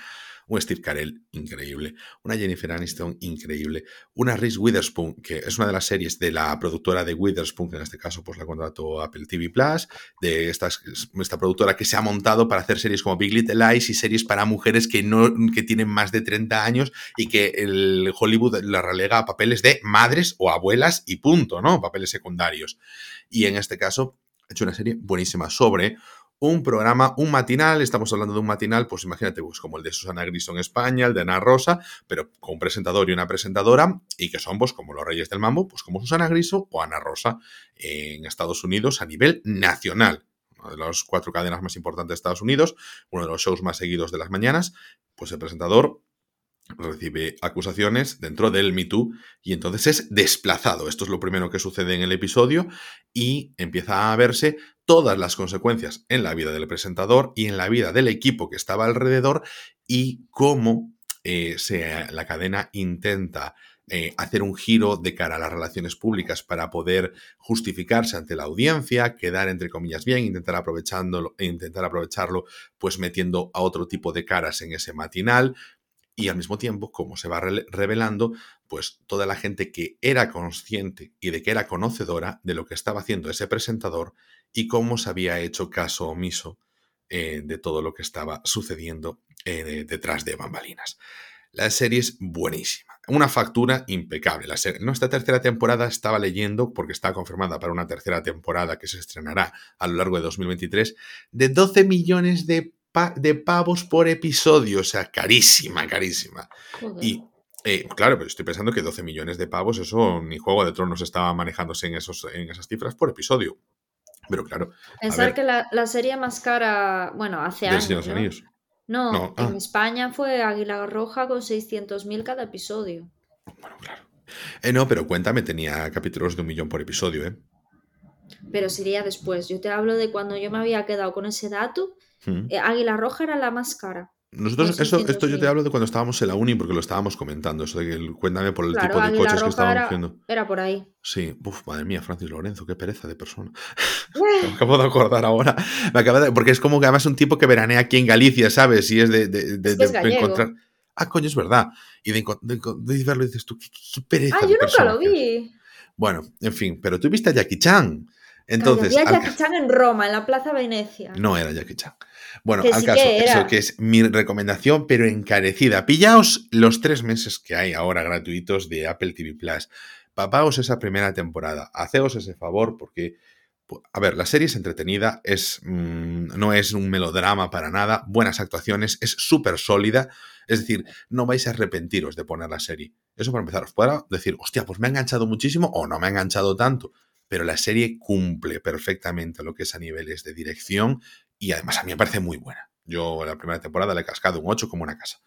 un Steve Carell increíble, una Jennifer Aniston increíble, una Reese Witherspoon, que es una de las series de la productora de Witherspoon, que en este caso pues la contrató Apple TV Plus, de esta, productora que se ha montado para hacer series como Big Little Lies y series para mujeres que, no, que tienen más de 30 años y que el Hollywood la relega a papeles de madres o abuelas y punto, ¿no? Papeles secundarios. Y en este caso, ha hecho una serie buenísima sobre un programa, un matinal, estamos hablando de un matinal, pues imagínate, pues como el de Susana Grison España, el de Ana Rosa, pero con un presentador y una presentadora, y que son pues como los reyes del mambo, pues como Susana Griso o Ana Rosa en Estados Unidos a nivel nacional. Una de las cuatro cadenas más importantes de Estados Unidos, uno de los shows más seguidos de las mañanas, pues el presentador recibe acusaciones dentro del Me Too y entonces es desplazado. Esto es lo primero que sucede en el episodio y empieza a verse todas las consecuencias en la vida del presentador y en la vida del equipo que estaba alrededor y cómo eh, la cadena intenta eh, hacer un giro de cara a las relaciones públicas para poder justificarse ante la audiencia, quedar entre comillas bien, intentar aprovechándolo, intentar aprovecharlo, pues metiendo a otro tipo de caras en ese matinal, y al mismo tiempo, como se va revelando, pues toda la gente que era consciente y de que era conocedora de lo que estaba haciendo ese presentador y cómo se había hecho caso omiso eh, de todo lo que estaba sucediendo eh, detrás de bambalinas. La serie es buenísima, una factura impecable. La serie, esta tercera temporada estaba leyendo, porque está confirmada para una tercera temporada que se estrenará a lo largo de 2023, de 12 millones de de pavos por episodio, o sea, carísima, carísima. Y Eh, claro, pero estoy pensando que 12 millones de pavos, eso ni Juego de Tronos estaba manejándose en, esos, en esas cifras por episodio. Pero claro. Pensar que la, serie más cara, bueno, hace años. ¿no? en ah. España fue Águila Roja con 600.000 cada episodio. Bueno, claro. Eh, no, pero cuéntame, tenía capítulos de un millón por episodio, ¿eh? Pero sería después. Yo te hablo de cuando yo me había quedado con ese dato. Mm. Eh, Águila Roja era la más cara. Nosotros, eso, esto yo te hablo de cuando estábamos en la uni porque lo estábamos comentando. Eso de que cuéntame por el tipo de coches que estábamos haciendo. Era por ahí. Sí, Uf, madre mía, Francis Lorenzo, qué pereza de persona. me acabo de acordar ahora. Me acaba de, porque es como que además es un tipo que veranea aquí en Galicia, ¿sabes? Y es de, de, encontrar. Ah, coño, es verdad. Y de, verlo dices tú, qué, pereza. Ah, yo nunca lo vi. Bueno, en fin, pero tú viste a Jackie Chan. Entonces. Había Jackie Chan en Roma, en la Plaza Venecia. No era Jackie Chan. Bueno, al caso, eso que es mi recomendación, pero encarecida. Pillaos los tres meses que hay ahora gratuitos de Apple TV Plus. Papaos esa primera temporada. Haceos ese favor porque. A ver, la serie es entretenida, es, mm, no es un melodrama para nada, buenas actuaciones, es súper sólida. Es decir, no vais a arrepentiros de poner la serie. Eso para empezar, os podrá decir, hostia, pues me ha enganchado muchísimo o no me ha enganchado tanto pero la serie cumple perfectamente lo que es a niveles de dirección y además a mí me parece muy buena. Yo la primera temporada le he cascado un 8 como una casa.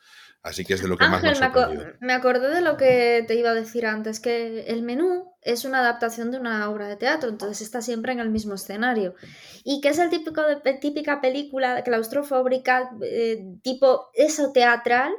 Así que es de lo que más me ha me acordé de lo que te iba a decir antes, que el menú es una adaptación de una obra de teatro, entonces está siempre en el mismo escenario. Y que es el típico de, típica película claustrofóbica, eh, tipo eso teatral,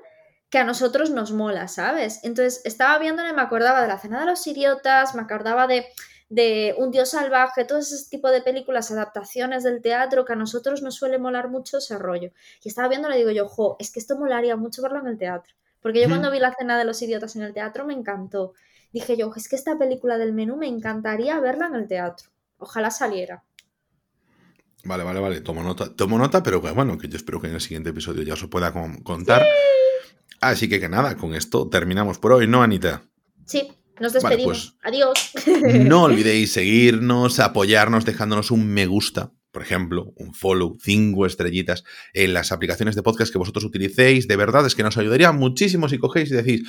que a nosotros nos mola, ¿sabes? Entonces estaba viéndole, me acordaba de la cena de los idiotas, me acordaba de de Un Dios salvaje, todo ese tipo de películas, adaptaciones del teatro que a nosotros nos suele molar mucho ese rollo. Y estaba viendo, le digo yo, jo, es que esto molaría mucho verlo en el teatro. Porque yo cuando vi la cena de los idiotas en el teatro me encantó. Dije yo, es que esta película del menú me encantaría verla en el teatro. Ojalá saliera. Vale, vale, vale. Tomo nota, tomo nota, pero bueno, que yo espero que en el siguiente episodio ya os pueda contar. Así que que nada, con esto terminamos por hoy, ¿no, Anita? Sí. Nos despedimos. Pues Adiós. No olvidéis seguirnos, apoyarnos dejándonos un me gusta, por ejemplo, un follow, cinco estrellitas en las aplicaciones de podcast que vosotros utilicéis. De verdad es que nos ayudaría muchísimo si cogéis y decís,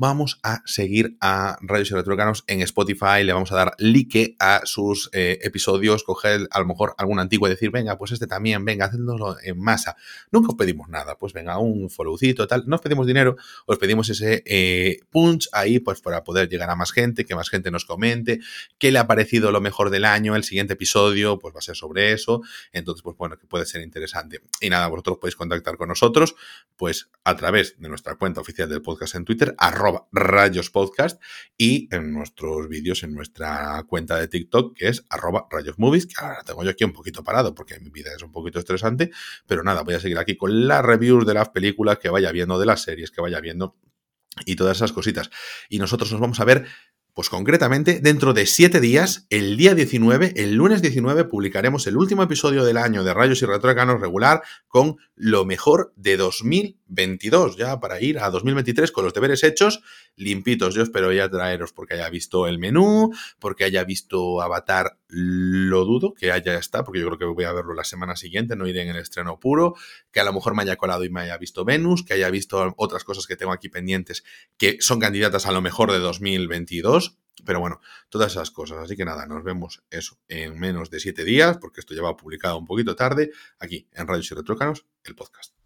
vamos a seguir a Radios y Retrocanos en Spotify, le vamos a dar like a sus eh, episodios, coger a lo mejor algún antiguo y decir, venga, pues este también, venga, hacednoslo en masa. Nunca os pedimos nada, pues venga, un followcito, tal, no os pedimos dinero, os pedimos ese eh, punch ahí, pues para poder llegar a más gente, que más gente nos comente, qué le ha parecido lo mejor del año, el siguiente episodio, pues va a ser sobre eso, entonces, pues bueno, que puede ser interesante. Y nada, vosotros podéis contactar con nosotros, pues a través de nuestra cuenta oficial del podcast en Twitter, arroba rayos podcast y en nuestros vídeos en nuestra cuenta de TikTok que es arroba rayos movies, que ahora tengo yo aquí un poquito parado porque mi vida es un poquito estresante, pero nada, voy a seguir aquí con las reviews de las películas que vaya viendo, de las series que vaya viendo y todas esas cositas. Y nosotros nos vamos a ver pues concretamente, dentro de siete días, el día 19, el lunes 19, publicaremos el último episodio del año de Rayos y Retrocanos regular con lo mejor de 2022, ya para ir a 2023 con los deberes hechos, limpitos. Yo espero ya traeros porque haya visto el menú, porque haya visto Avatar, lo dudo que haya está, porque yo creo que voy a verlo la semana siguiente, no iré en el estreno puro, que a lo mejor me haya colado y me haya visto Venus, que haya visto otras cosas que tengo aquí pendientes que son candidatas a lo mejor de 2022. Pero bueno, todas esas cosas. Así que nada, nos vemos eso en menos de siete días, porque esto ya va publicado un poquito tarde, aquí en Radios y Retrócanos, el podcast.